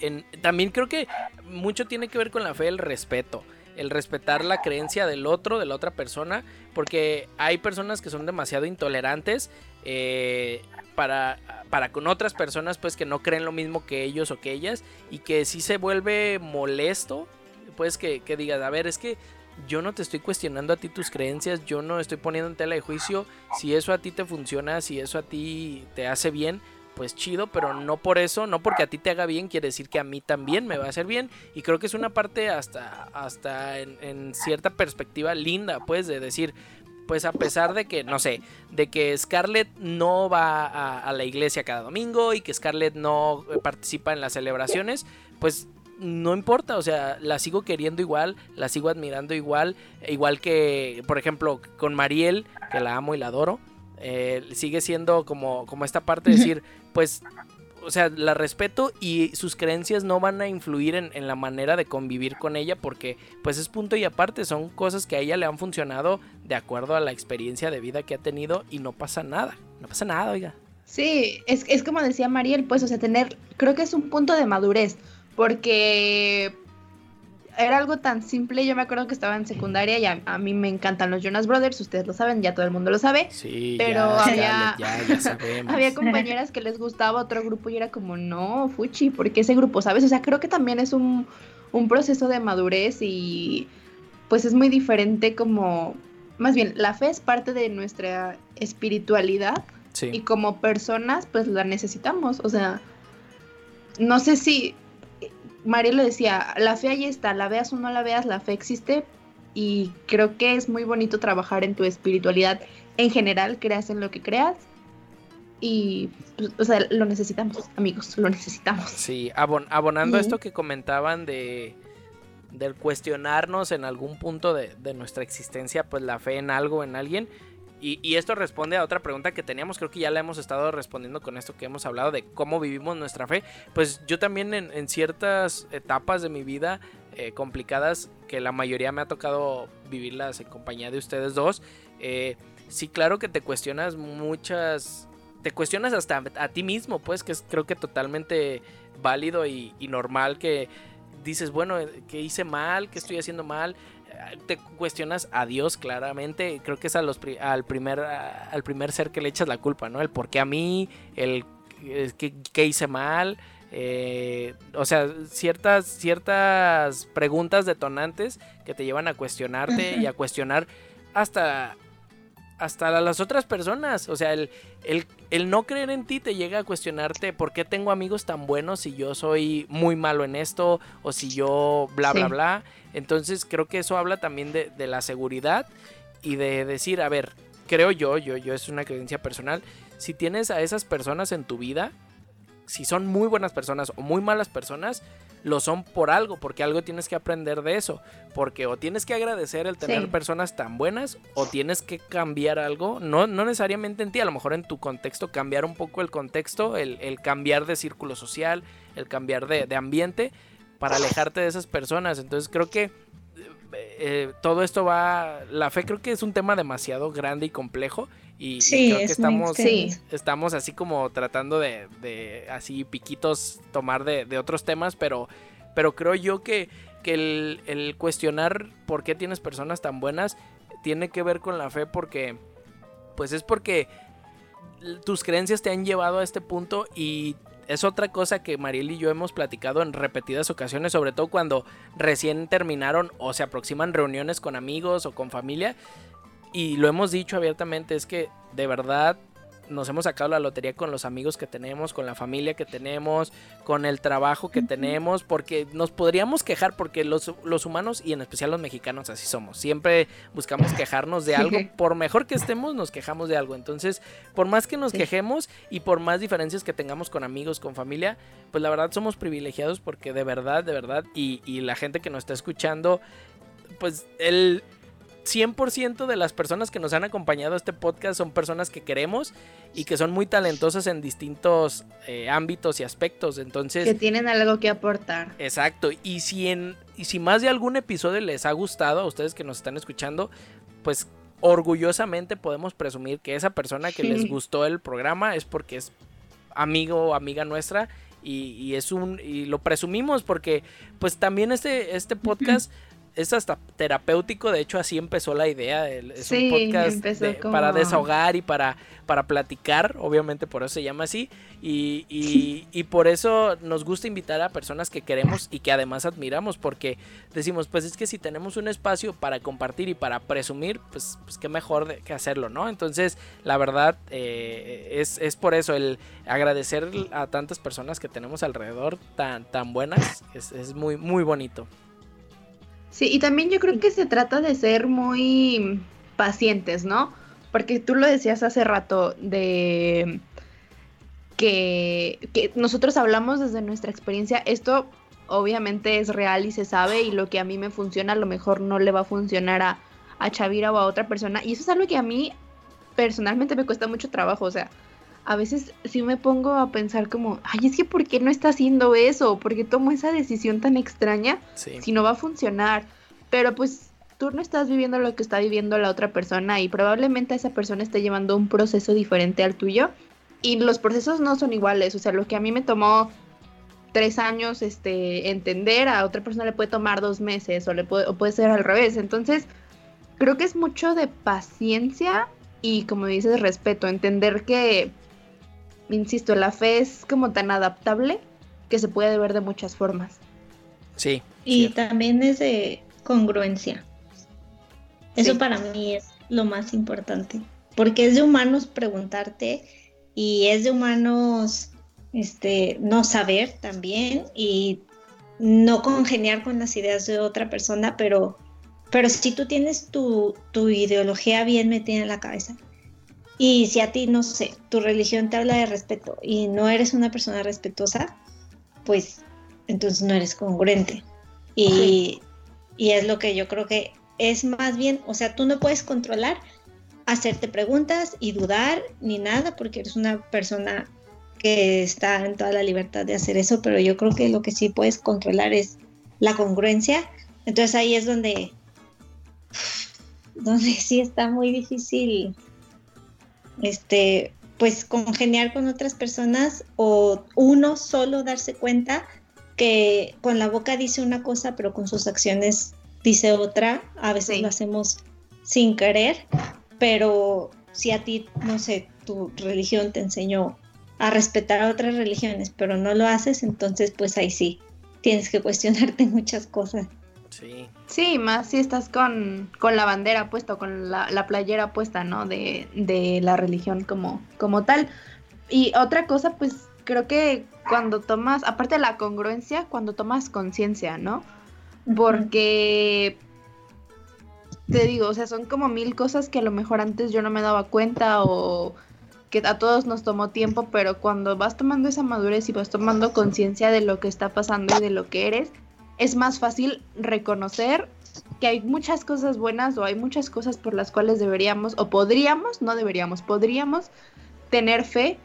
en... También creo que mucho tiene que ver con la fe, el respeto el respetar la creencia del otro, de la otra persona, porque hay personas que son demasiado intolerantes eh, para, para con otras personas pues que no creen lo mismo que ellos o que ellas y que si se vuelve molesto, pues que, que digas, a ver, es que yo no te estoy cuestionando a ti tus creencias, yo no estoy poniendo en tela de juicio si eso a ti te funciona, si eso a ti te hace bien, pues chido, pero no por eso, no porque a ti te haga bien, quiere decir que a mí también me va a hacer bien. Y creo que es una parte hasta, hasta en, cierta perspectiva linda, pues, de decir, pues a pesar de que, no sé, de que Scarlett no va a, la iglesia cada domingo y que Scarlett no participa en las celebraciones, pues no importa, o sea, la sigo queriendo igual, la sigo admirando igual, igual que, por ejemplo, con Mariel, que la amo y la adoro. Eh, sigue siendo como, como esta parte de decir, pues, o sea, la respeto y sus creencias no van a influir en, la manera de convivir con ella porque pues es punto y aparte, son cosas que a ella le han funcionado de acuerdo a la experiencia de vida que ha tenido y no pasa nada, no pasa nada, oiga. Sí, es, es como decía Mariel, pues, o sea, tener, creo que es un punto de madurez, porque era algo tan simple. Yo me acuerdo que estaba en secundaria y a, mí me encantan los Jonas Brothers, ustedes lo saben, ya todo el mundo lo sabe. Sí, pero había, había compañeras que les gustaba otro grupo y era como, no, Fuchi, porque ese grupo, sabes? O sea, creo que también es un, proceso de madurez y pues es muy diferente como, más bien, la fe es parte de nuestra espiritualidad y como personas pues la necesitamos. O sea, no sé si María lo decía, la fe ahí está, la veas o no la veas, la fe existe y creo que es muy bonito trabajar en tu espiritualidad en general, creas en lo que creas. Y, pues, o sea, lo necesitamos, amigos, lo necesitamos. Sí, abonando esto que comentaban de del cuestionarnos en algún punto de, de nuestra existencia, pues la fe en algo, en alguien, y, esto responde a otra pregunta que teníamos, creo que ya la hemos estado respondiendo con esto que hemos hablado de cómo vivimos nuestra fe. Pues yo también en, ciertas etapas de mi vida eh, complicadas, que la mayoría me ha tocado vivirlas en compañía de ustedes dos, eh, sí claro que te cuestionas muchas, te cuestionas hasta a ti mismo, pues que es creo que totalmente válido y, y normal que dices, bueno, ¿qué hice mal? ¿Qué estoy haciendo mal? Te cuestionas a Dios claramente. Creo que es a los, al, primer, al primer ser que le echas la culpa, ¿no? El por qué a mí, el qué, hice mal. Eh, o sea, ciertas, ciertas preguntas detonantes que te llevan a cuestionarte y a cuestionar hasta, hasta las otras personas. O sea, el, el, no creer en ti te llega a cuestionarte por qué tengo amigos tan buenos si yo soy muy malo en esto o si yo bla, bla, bla. Entonces creo que eso habla también de, la seguridad y de decir, a ver, creo yo, yo, yo es una creencia personal, si tienes a esas personas en tu vida, si son muy buenas personas o muy malas personas, lo son por algo, porque algo tienes que aprender de eso. Porque o tienes que agradecer el tener personas tan buenas, o tienes que cambiar algo, no, no necesariamente en ti, a lo mejor en tu contexto, cambiar un poco el contexto, el, cambiar de círculo social, el cambiar de, de ambiente, para alejarte de esas personas. Entonces creo que eh, todo esto va, la fe creo que es un tema demasiado grande y complejo y, creo que estamos, estamos así como tratando de, así piquitos tomar de, otros temas, pero, pero creo yo que, que el, el, cuestionar por qué tienes personas tan buenas tiene que ver con la fe porque pues es porque tus creencias te han llevado a este punto y es otra cosa que Mariel y yo hemos platicado en repetidas ocasiones, sobre todo cuando recién terminaron o se aproximan reuniones con amigos o con familia. Y lo hemos dicho abiertamente, es que de verdad nos hemos sacado la lotería con los amigos que tenemos, con la familia que tenemos, con el trabajo que tenemos, porque nos podríamos quejar, porque los, los, humanos y en especial los mexicanos así somos. Siempre buscamos quejarnos de algo, por mejor que estemos, nos quejamos de algo. Entonces, por más que nos quejemos y por más diferencias que tengamos con amigos, con familia, pues la verdad somos privilegiados porque de verdad, de verdad, y, y la gente que nos está escuchando, pues el 100% de las personas que nos han acompañado a este podcast son personas que queremos y que son muy talentosas en distintos eh, ámbitos y aspectos. Entonces. Que tienen algo que aportar. Exacto. Y si en. Y si más de algún episodio les ha gustado a ustedes que nos están escuchando, pues orgullosamente podemos presumir que esa persona que les gustó el programa es porque es amigo o amiga nuestra y, es un y lo presumimos porque pues también este este podcast es hasta terapéutico, de hecho así empezó la idea, es un podcast para desahogar y para, para platicar, obviamente por eso se llama así, y, y, por eso nos gusta invitar a personas que queremos y que además admiramos, porque decimos, pues es que si tenemos un espacio para compartir y para presumir, pues, pues qué mejor que hacerlo, ¿no? Entonces, la verdad, eh, es, es por eso el agradecer a tantas personas que tenemos alrededor tan, tan buenas, es, es muy, muy bonito. Sí, y también yo creo que se trata de ser muy pacientes, ¿no? Porque tú lo decías hace rato de que, nosotros hablamos desde nuestra experiencia. Esto obviamente es real y se sabe y lo que a mí me funciona a lo mejor no le va a funcionar a, a Chavira o a otra persona. Y eso es algo que a mí personalmente me cuesta mucho trabajo. O sea, a veces sí me pongo a pensar como, ay, es que ¿por qué no está haciendo eso? ¿Por qué tomo esa decisión tan extraña si no va a funcionar? Pero pues tú no estás viviendo lo que está viviendo la otra persona y probablemente esa persona esté llevando un proceso diferente al tuyo y los procesos no son iguales, o sea, lo que a mí me tomó tres años este, entender, a otra persona le puede tomar dos meses o, le puede, o puede ser al revés, entonces creo que es mucho de paciencia y como dices respeto, entender que insisto, la fe es como tan adaptable que se puede ver de muchas formas. Sí. Y también es de congruencia. Eso para mí es lo más importante, porque es de humanos preguntarte y es de humanos este, no saber también y no congeniar con las ideas de otra persona, pero, pero si tú tienes tu, tu ideología bien metida en la cabeza y si a ti, no sé, tu religión te habla de respeto y no eres una persona respetuosa, pues entonces no eres congruente. Y, es lo que yo creo que es más bien, o sea, tú no puedes controlar hacerte preguntas y dudar ni nada porque eres una persona que está en toda la libertad de hacer eso, pero yo creo que lo que sí puedes controlar es la congruencia. Entonces ahí es donde, donde sí está muy difícil este, pues congeniar con otras personas o uno solo darse cuenta que con la boca dice una cosa, pero con sus acciones dice otra. A veces lo hacemos sin querer, pero si a ti, no sé, tu religión te enseñó a respetar a otras religiones, pero no lo haces, entonces pues ahí sí, tienes que cuestionarte muchas cosas. Sí. Sí, más si estás con, con la bandera puesta, con la, la playera puesta, ¿no? De, de, la religión como, como tal. Y otra cosa, pues creo que cuando tomas, aparte de la congruencia, cuando tomas conciencia, ¿no? Porque te digo, o sea, son como mil cosas que a lo mejor antes yo no me daba cuenta o que a todos nos tomó tiempo, pero cuando vas tomando esa madurez y vas tomando conciencia de lo que está pasando y de lo que eres, es más fácil reconocer que hay muchas cosas buenas o hay muchas cosas por las cuales deberíamos o podríamos, no deberíamos, podríamos tener fe,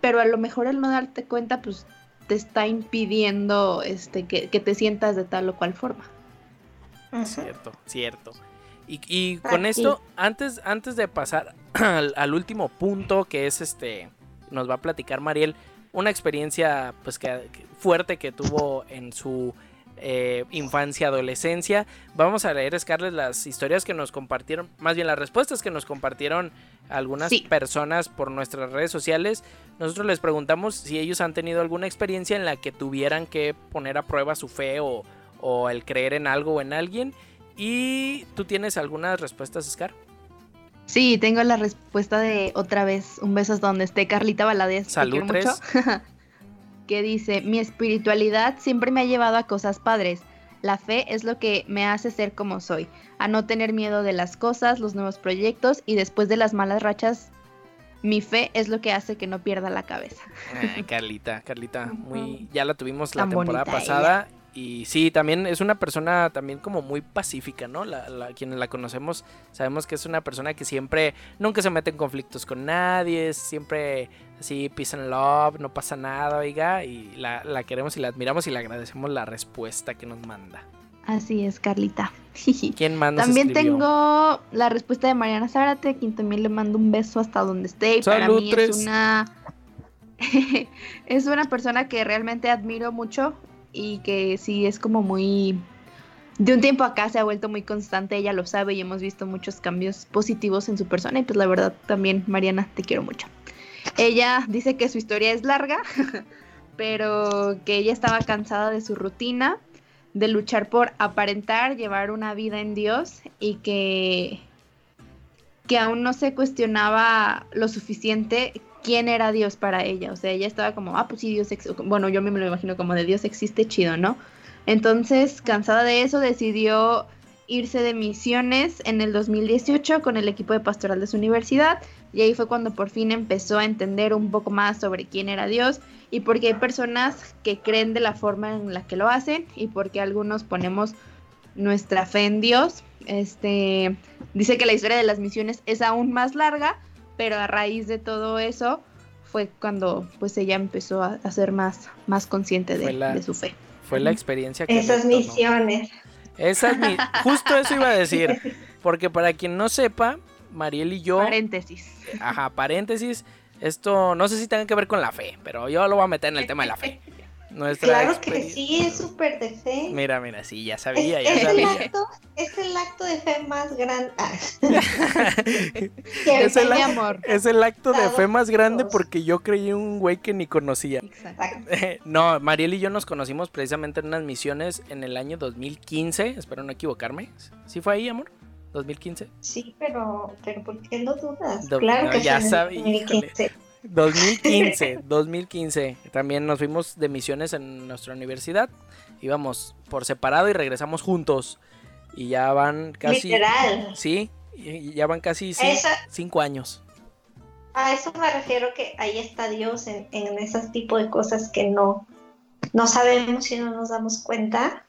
pero a lo mejor el no darte cuenta pues te está impidiendo este que, te sientas de tal o cual forma. Cierto, cierto. Y, con esto, antes, antes de pasar al, al, último punto que es este, nos va a platicar Mariel, una experiencia pues que fuerte que tuvo en su eh, infancia, adolescencia. Vamos a leer, Scarlett, las historias que nos compartieron, más bien las respuestas que nos compartieron algunas personas por nuestras redes sociales. Nosotros les preguntamos si ellos han tenido alguna experiencia en la que tuvieran que poner a prueba su fe o, o el creer en algo o en alguien. ¿Y tú tienes algunas respuestas, Scar? Sí, tengo la respuesta de otra vez. Un beso donde esté Carlita Valadez. Salud, que dice, mi espiritualidad siempre me ha llevado a cosas padres. La fe es lo que me hace ser como soy, a no tener miedo de las cosas, los nuevos proyectos y después de las malas rachas, mi fe es lo que hace que no pierda la cabeza. Carlita, Carlita, muy ya la tuvimos la temporada pasada y sí, también es una persona también como muy pacífica, ¿no? La, la, quienes la conocemos sabemos que es una persona que siempre, nunca se mete en conflictos con nadie, siempre así peace and love, no pasa nada, oiga, y la, la queremos y la admiramos y le agradecemos la respuesta que nos manda. Así es, Carlita. ¿Quién manda? También tengo la respuesta de Mariana Zárate, quien también le mando un beso hasta donde esté. Y para mí es una es una persona que realmente admiro mucho y que sí es como muy... De un tiempo acá se ha vuelto muy constante, ella lo sabe y hemos visto muchos cambios positivos en su persona y pues la verdad también Mariana te quiero mucho. Ella dice que su historia es larga, pero que ella estaba cansada de su rutina, de luchar por aparentar, llevar una vida en Dios y que que aún no se cuestionaba lo suficiente quién era Dios para ella. O sea, ella estaba como, ah, pues sí, Dios existe. Bueno, yo me lo imagino como de Dios existe, chido, ¿no? Entonces, cansada de eso, decidió irse de misiones en el 2018 con el equipo de pastoral de su universidad. Y ahí fue cuando por fin empezó a entender un poco más sobre quién era Dios y por qué hay personas que creen de la forma en la que lo hacen y por qué algunos ponemos nuestra fe en Dios. Este dice que la historia de las misiones es aún más larga, pero a raíz de todo eso fue cuando pues ella empezó a, ser más, más consciente de, su fe. Fue la experiencia que... Esas misiones. Esas Justo eso iba a decir, porque para quien no sepa, Mariel y yo... Paréntesis. Ajá, paréntesis. Esto no sé si tenga que ver con la fe, pero yo lo voy a meter en el tema de la fe. claro que sí, es súper de fe. Mira, mira, sí, ya sabía, ya sabía. El acto, es el acto de fe más grande. Es, el, amor. es el acto de fe más grande porque yo creí un güey que ni conocía. Exacto. no, Mariel y yo nos conocimos precisamente en unas misiones en el año 2015. Espero no equivocarme. ¿Sí fue ahí, amor? 2015. Sí, pero, pero ¿por qué no dudas? claro que ya sabía. 2015, 2015. También nos fuimos de misiones en nuestra universidad. Íbamos por separado y regresamos juntos. Y ya van casi. Literal. Sí, ya van casi cinco, años. A eso me refiero que ahí está Dios en, en esos tipos de cosas que no, no sabemos y no nos damos cuenta.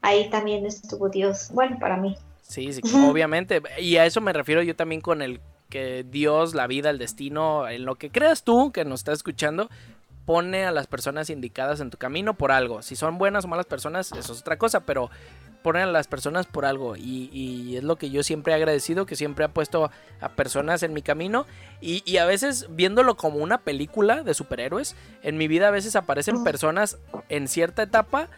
Ahí también estuvo Dios. Bueno, para mí. Sí, sí, obviamente. Y a eso me refiero yo también con el que Dios, la vida, el destino, en lo que creas tú que nos estás escuchando, pone a las personas indicadas en tu camino por algo. Si son buenas o malas personas, eso es otra cosa, pero pone a las personas por algo. Y, es lo que yo siempre he agradecido, que siempre ha puesto a personas en mi camino. Y, y, a veces viéndolo como una película de superhéroes, en mi vida a veces aparecen personas en cierta etapa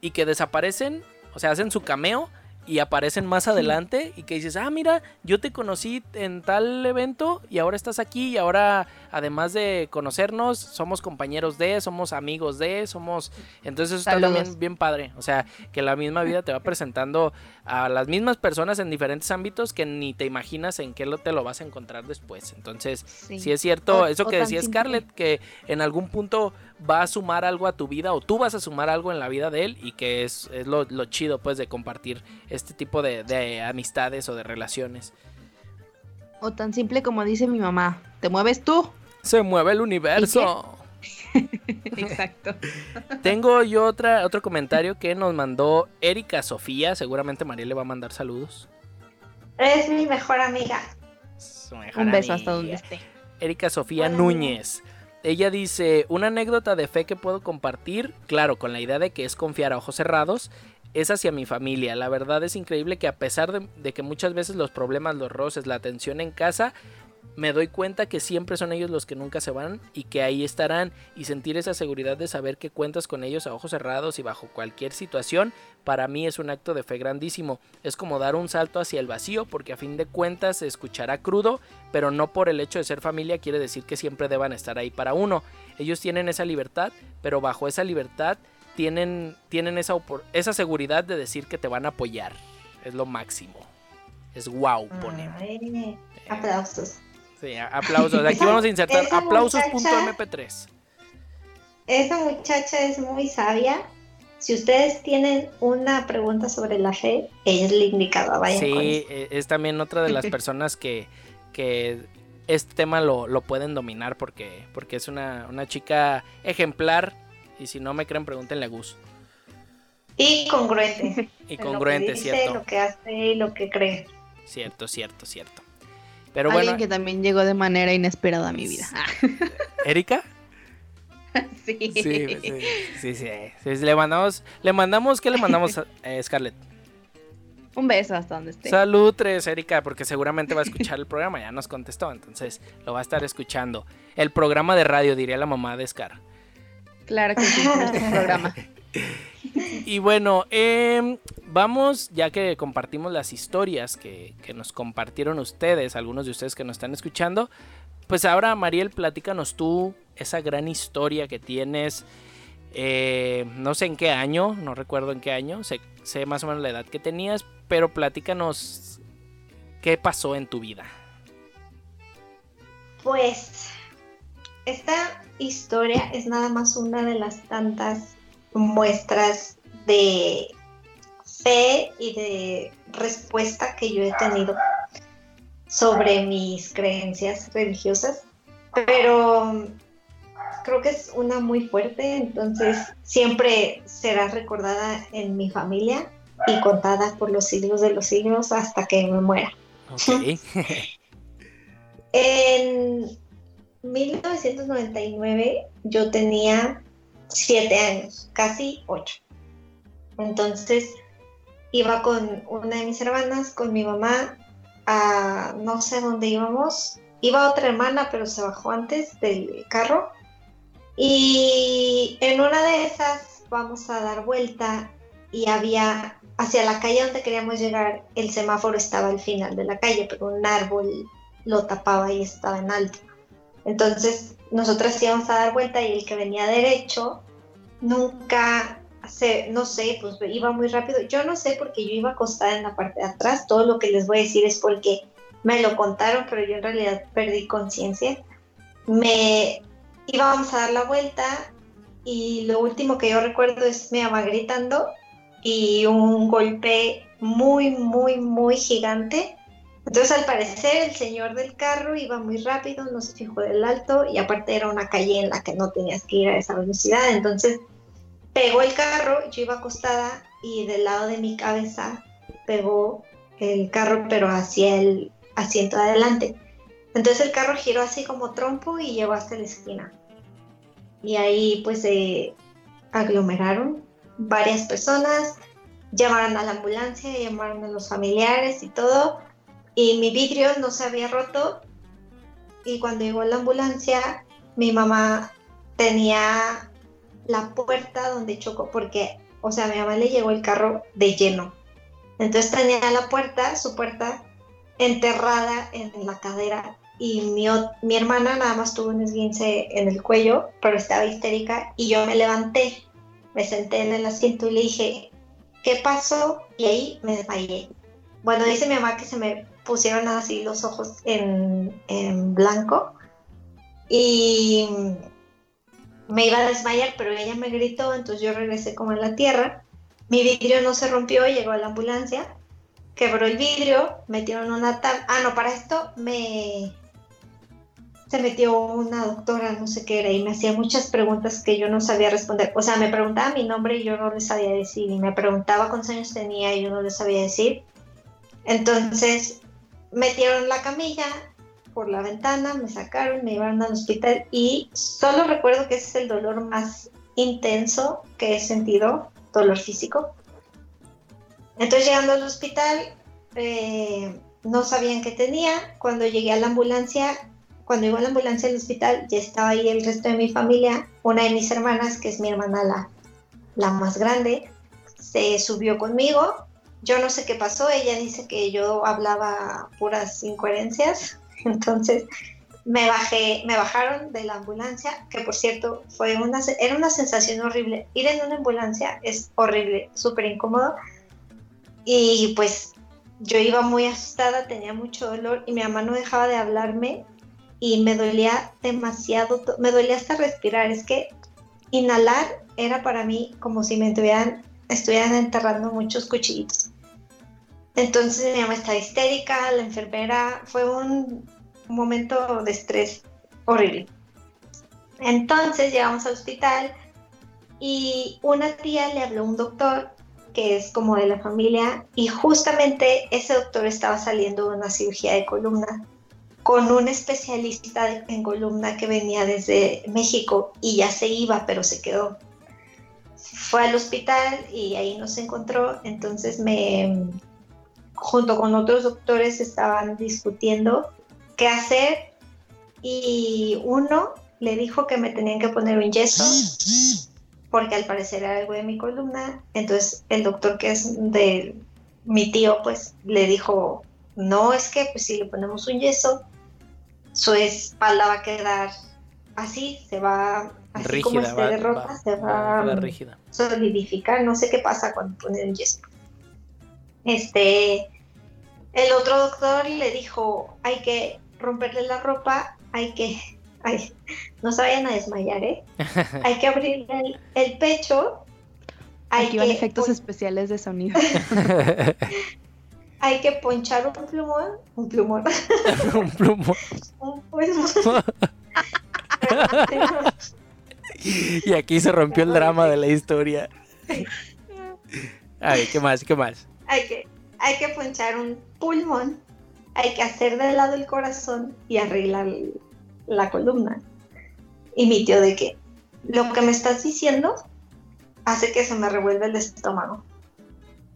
y que desaparecen, o sea, hacen su cameo y aparecen más adelante y que dices, ah, mira, yo te conocí en tal evento y ahora estás aquí y ahora, además de conocernos, somos compañeros de, somos amigos de, somos... Entonces eso está también bien padre. O sea, que la misma vida te va presentando a las mismas personas en diferentes ámbitos que ni te imaginas en qué te lo vas a encontrar después. Entonces, sí, es cierto, eso que decía Scarlett, que en algún punto va a sumar algo a tu vida o tú vas a sumar algo en la vida de él y que es, lo, chido pues de compartir este tipo de, amistades o de relaciones. O tan simple como dice mi mamá, ¿te mueves tú? Se mueve el universo. Exacto. Tengo yo otra, otro comentario que nos mandó Erika Sofía. Seguramente María le va a mandar saludos. Es mi mejor amiga. Un beso hasta donde esté. Erika Sofía Núñez. Ella dice, una anécdota de fe que puedo compartir, claro, con la idea de que es confiar a ojos cerrados, es hacia mi familia. La verdad es increíble que a pesar de, de, que muchas veces los problemas, los roces, la atención en casa me doy cuenta que siempre son ellos los que nunca se van y que ahí estarán y sentir esa seguridad de saber que cuentas con ellos a ojos cerrados y bajo cualquier situación, para mí es un acto de fe grandísimo. Es como dar un salto hacia el vacío porque a fin de cuentas se escuchará crudo, pero no por el hecho de ser familia quiere decir que siempre deban estar ahí para uno. Ellos tienen esa libertad, pero bajo esa libertad tienen, tienen esa, esa seguridad de decir que te van a apoyar. Es lo máximo. Es wow, pone. aplausos. Sí, aplausos. Aquí vamos a insertar aplausos.mp3. Esa muchacha es muy sabia. Si ustedes tienen una pregunta sobre la fe, ella es la indicada. Vayan sí, e, es también otra de las personas que, que este tema lo, lo, pueden dominar porque, porque es una, una chica ejemplar. Y si no me creen, pregúntenle a Gus. Y congruente. y congruente, lo que dice, cierto. Lo que hace y lo que cree. Cierto, cierto, cierto. Pero Alguien bueno, que también llegó de manera inesperada a mi vida. ¿Erika? sí. Sí, sí, sí, sí, sí, Le mandamos, le mandamos, ¿qué le mandamos a eh, Scarlett? Un beso hasta donde esté. Salud, tres, Erika, porque seguramente va a escuchar el programa, ya nos contestó, entonces lo va a estar escuchando. El programa de radio, diría la mamá de Scar. Claro que sí, este programa. Y bueno, em, vamos, ya que compartimos las historias que, nos compartieron ustedes, algunos de ustedes que nos están escuchando, pues ahora, Mariel, platícanos tú esa gran historia que tienes. eh, no sé en qué año, no recuerdo en qué año, sé, sé más o menos la edad que tenías, pero platícanos qué pasó en tu vida. Pues esta historia es nada más una de las tantas muestras de fe y de respuesta que yo he tenido sobre mis creencias religiosas, pero creo que es una muy fuerte, entonces siempre será recordada en mi familia y contada por los siglos de los siglos hasta que me muera. Ok. En 1999 yo tenía siete años, casi ocho. Entonces iba con una de mis hermanas, con mi mamá, a no sé dónde íbamos. Iba otra hermana, pero se bajó antes del carro. Y en una de esas vamos a dar vuelta y había hacia la calle donde queríamos llegar, el semáforo estaba al final de la calle, pero un árbol lo tapaba y estaba en alto. Entonces nosotras íbamos a dar vuelta y el que venía derecho nunca se, no sé, pues iba muy rápido. Yo no sé porque yo iba acostada en la parte de atrás. Todo lo que les voy a decir es porque me lo contaron, pero yo en realidad perdí conciencia. Me íbamos a dar la vuelta y lo último que yo recuerdo es mi mamá gritando y un golpe muy, muy, muy gigante. Entonces al parecer el señor del carro iba muy rápido, no se fijó del alto y aparte era una calle en la que no tenías que ir a esa velocidad. Entonces pegó el carro, yo iba acostada y del lado de mi cabeza pegó el carro pero hacia el asiento de adelante. Entonces el carro giró así como trompo y llegó hasta la esquina. Y ahí pues se aglomeraron varias personas, llamaron a la ambulancia, llamaron a los familiares y todo. Y mi vidrio no se había roto. Y cuando llegó la ambulancia, mi mamá tenía la puerta donde chocó, porque, o sea, a mi mamá le llegó el carro de lleno. Entonces tenía la puerta, su puerta, enterrada en la cadera y mi, mi, hermana nada más tuvo un esguince en el cuello, pero estaba histérica y yo me levanté, me senté en el asiento y le dije, ¿qué pasó? Y ahí me desmayé. Bueno, dice mi mamá que se me pusieron así los ojos en, en blanco y me iba a desmayar, pero ella me gritó, entonces yo regresé como en la tierra. Mi vidrio no se rompió, llegó a la ambulancia, quebró el vidrio, metieron una tabla. Ah, no, para esto me se metió una doctora, no sé qué era, y me hacía muchas preguntas que yo no sabía responder. O sea, me preguntaba mi nombre y yo no le sabía decir, y me preguntaba cuántos años tenía y yo no le sabía decir. Entonces, metieron la camilla por la ventana, me sacaron, me llevaron al hospital y solo recuerdo que ese es el dolor más intenso que he sentido, dolor físico. Entonces, llegando al hospital, eh, no sabían qué tenía. Cuando llegué a la ambulancia, cuando llegó a la ambulancia al hospital, ya estaba ahí el resto de mi familia. Una de mis hermanas, que es mi hermana la, la más grande, se subió conmigo. Yo no sé qué pasó, ella dice que yo hablaba puras incoherencias, entonces me bajé, me bajaron de la ambulancia, que por cierto fue una, era una sensación horrible. Ir en una ambulancia es horrible, súper incómodo. Y pues yo iba muy asustada, tenía mucho dolor y mi mamá no dejaba de hablarme y me dolía demasiado, me dolía hasta respirar. Es que inhalar era para mí como si me estuvieran, estuvieran enterrando muchos cuchillitos. Entonces mi mamá estaba histérica, la enfermera, fue un momento de estrés horrible. Entonces llegamos al hospital y una tía le habló a un doctor que es como de la familia, y justamente ese doctor estaba saliendo de una cirugía de columna con un especialista en columna que venía desde México y ya se iba, pero se quedó. Fue al hospital y ahí nos encontró, entonces me, junto con otros doctores, estaban discutiendo qué hacer y uno le dijo que me tenían que poner un yeso porque al parecer era algo de mi columna. Entonces el doctor que es de mi tío, pues le dijo, no, es que pues si le ponemos un yeso, su espalda va a quedar así, se va, así como esté de ropa, se va, a solidificar, no sé qué pasa cuando ponen un yeso. Este, el otro doctor le dijo, hay que romperle la ropa, hay que Ay, no se vayan a desmayar, ¿eh? Hay que abrir el, pecho. Hay Aquí van efectos especiales de sonido. hay que ponchar un plumón. Un plumón. un plumón. un plumón. y aquí se rompió el drama de la historia. Ay, ¿qué más? ¿Qué más? Hay que, hay que ponchar un pulmón. Hay que hacer de lado el corazón y arreglar la columna. Y mi tío de que lo que me estás diciendo hace que se me revuelva el estómago.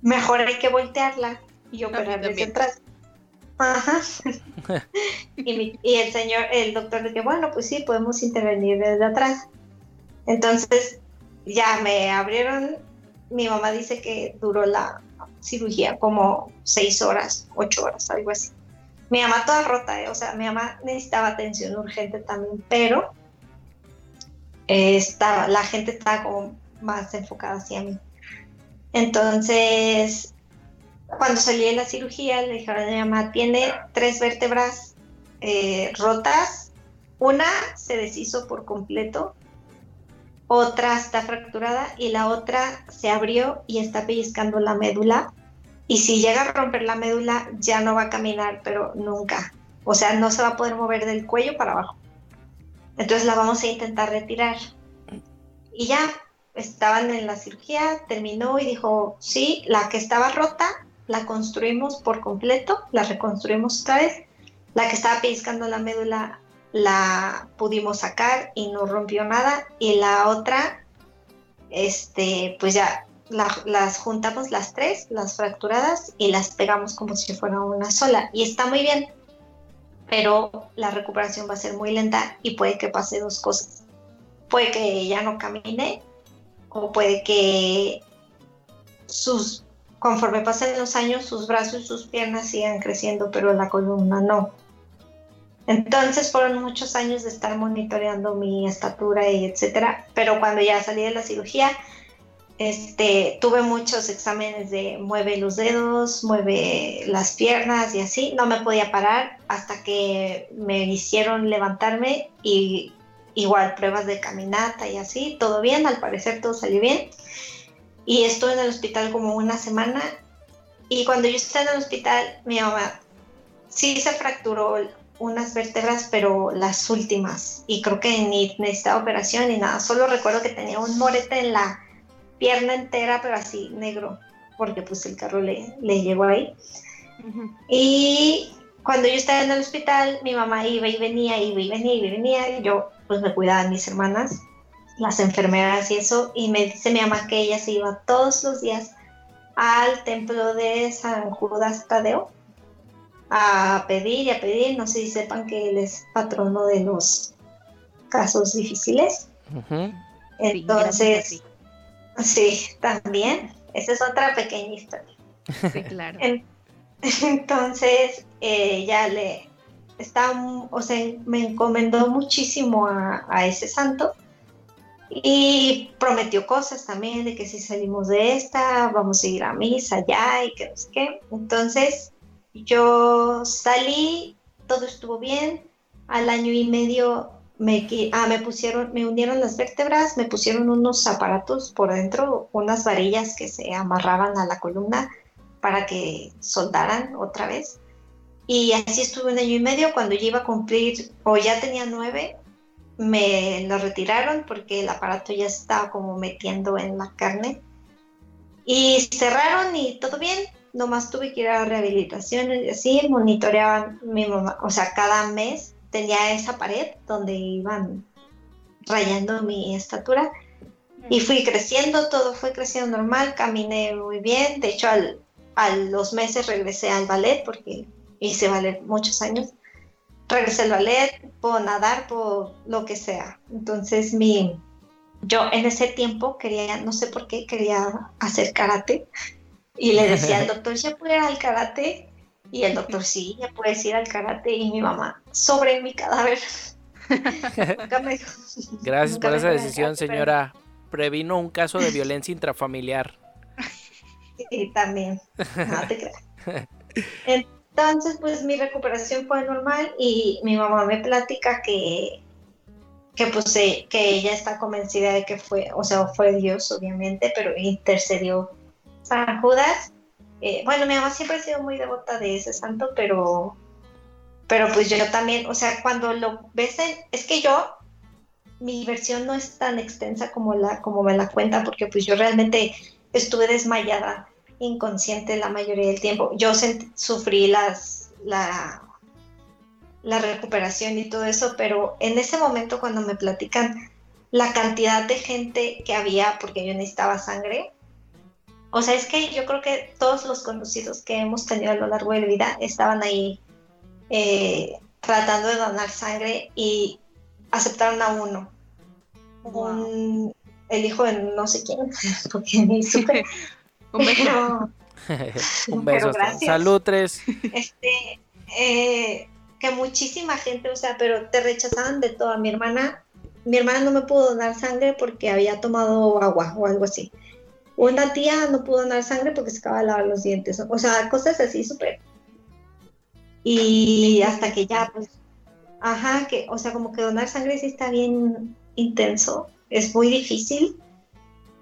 Mejor hay que voltearla y operar desde atrás. Ajá. y, el señor, el doctor de que, bueno, pues sí, podemos intervenir desde atrás. Entonces, ya me abrieron. Mi mamá dice que duró la cirugía como seis horas, ocho horas, algo así mi mamá toda rota, ¿eh? o sea, mi mamá necesitaba atención urgente también, pero eh, estaba, la gente estaba como más enfocada hacia mí. Entonces, cuando salí de la cirugía, le dijeron a mi mamá, tiene tres vértebras eh, rotas, una se deshizo por completo, otra está fracturada y la otra se abrió y está pellizcando la médula y si llega a romper la médula, ya no va a caminar, pero nunca. O sea, no se va a poder mover del cuello para abajo. Entonces la vamos a intentar retirar. Y ya, estaban en la cirugía, terminó y dijo, sí, la que estaba rota, la construimos por completo, la reconstruimos otra vez. La que estaba pellizcando la médula, la pudimos sacar y no rompió nada. Y la otra, este, pues ya las juntamos las tres, las fracturadas, y las pegamos como si fuera una sola. Y está muy bien, pero la recuperación va a ser muy lenta y puede que pase dos cosas. Puede que ya no camine o puede que sus, conforme pasen los años, sus brazos y sus piernas sigan creciendo, pero la columna no. Entonces fueron muchos años de estar monitoreando mi estatura y etcétera, pero cuando ya salí de la cirugía, este, tuve muchos exámenes de mueve los dedos, mueve las piernas y así. No me podía parar hasta que me hicieron levantarme y igual pruebas de caminata y así. Todo bien, al parecer todo salió bien. Y estuve en el hospital como una semana. Y cuando yo estaba en el hospital, mi mamá sí se fracturó unas vértebras, pero las últimas. Y creo que ni necesitaba operación ni nada. Solo recuerdo que tenía un morete en la pierna entera, pero así negro, porque pues el carro le, le llegó ahí. Y cuando yo estaba en el hospital, mi mamá iba y venía, iba y venía, y venía, y yo pues me cuidaba de mis hermanas, las enfermeras y eso, y me dice mi mamá que ella se iba todos los días al templo de San Judas Tadeo a pedir y a pedir, no sé si sepan que él es patrono de los casos difíciles. Entonces, Sí, también. Esa es otra pequeña historia. Sí, claro. Entonces, eh, ya le está, o sea, me encomendó muchísimo a, ese santo y prometió cosas también de que si salimos de esta, vamos a ir a misa allá y que no sé qué. Entonces, yo salí, todo estuvo bien. Al año y medio me, ah, me pusieron, me hundieron las vértebras, me pusieron unos aparatos por dentro, unas varillas que se amarraban a la columna para que soldaran otra vez. Y así estuve un año y medio. Cuando yo iba a cumplir, o ya tenía nueve, me lo retiraron porque el aparato ya estaba como metiendo en la carne. Y cerraron y todo bien, nomás tuve que ir a rehabilitación y así, monitoreaban mi mamá, o sea, cada mes tenía esa pared donde iban rayando mi estatura y fui creciendo, todo fue creciendo normal, caminé muy bien, de hecho al, a los meses regresé al ballet porque hice ballet muchos años, regresé al ballet, puedo nadar, puedo lo que sea, entonces mi, yo en ese tiempo quería, no sé por qué, quería hacer karate y le decía al doctor, ¿ya puedo ir al karate? Y el doctor, sí, ya puedes ir al karate. Y mi mamá, sobre mi cadáver. Gracias por esa decisión, señora. Previno un caso de violencia intrafamiliar. Sí, también. No te creas. Entonces, pues mi recuperación fue normal y mi mamá me platica que, que pues que ella está convencida de que fue, o sea, fue Dios, obviamente, pero intercedió San Judas. Eh, bueno, mi mamá siempre ha sido muy devota de ese santo, pero, pero pues yo también, o sea, cuando lo ves es que yo, mi versión no es tan extensa como, la, como me la cuenta, porque pues yo realmente estuve desmayada, inconsciente la mayoría del tiempo. Yo sufrí las, la, la recuperación y todo eso, pero en ese momento cuando me platican la cantidad de gente que había, porque yo necesitaba sangre, o sea, es que yo creo que todos los conocidos que hemos tenido a lo largo de la vida estaban ahí eh, tratando de donar sangre y aceptaron a uno. el hijo de no sé quién, porque ni supe. Un beso. Un beso. Salud, tres. Este, eh, que muchísima gente, o sea, pero te rechazaban de todo. Mi hermana, mi hermana no me pudo donar sangre porque había tomado agua o algo así una tía no pudo donar sangre porque se acaba de lavar los dientes. O sea, cosas así súper. Y hasta que ya, pues, ajá, que, o sea, como que donar sangre sí está bien intenso, es muy difícil,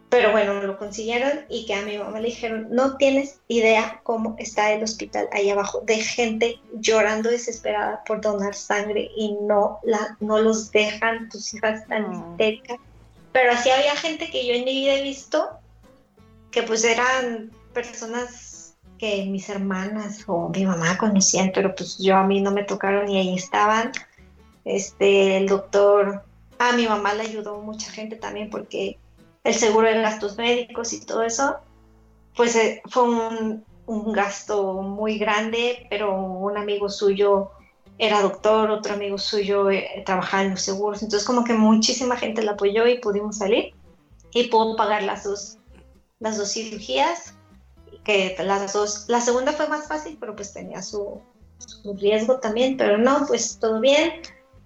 pero bueno, lo consiguieron y que a mi mamá le dijeron, no tienes idea cómo está el hospital ahí abajo, de gente llorando desesperada por donar sangre y no, la, no los dejan, tus hijas están histéricas. Pero así había gente que yo en mi vida he visto que pues eran personas que mis hermanas o mi mamá conocían, pero pues yo a mí no me tocaron y ahí estaban. Este, el doctor, a mi mamá le ayudó mucha gente también porque el seguro de gastos médicos y todo eso, pues eh, fue un, un gasto muy grande, pero un amigo suyo era doctor, otro amigo suyo eh, trabajaba en los seguros, entonces como que muchísima gente la apoyó y pudimos salir y pudo pagar las dos las dos cirugías, que las dos, la segunda fue más fácil, pero pues tenía su, riesgo también, pero no, pues todo bien,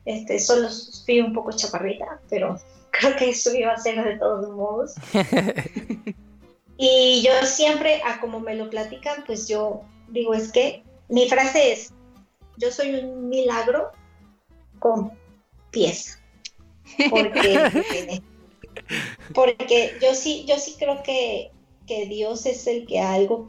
este, solo fui un poco chaparrita, pero creo que eso iba a ser de todos modos. y yo siempre, a como me lo platican, pues yo digo, es que mi frase es, yo soy un milagro con pies. Porque Porque yo sí, yo sí creo que, Dios es el que algo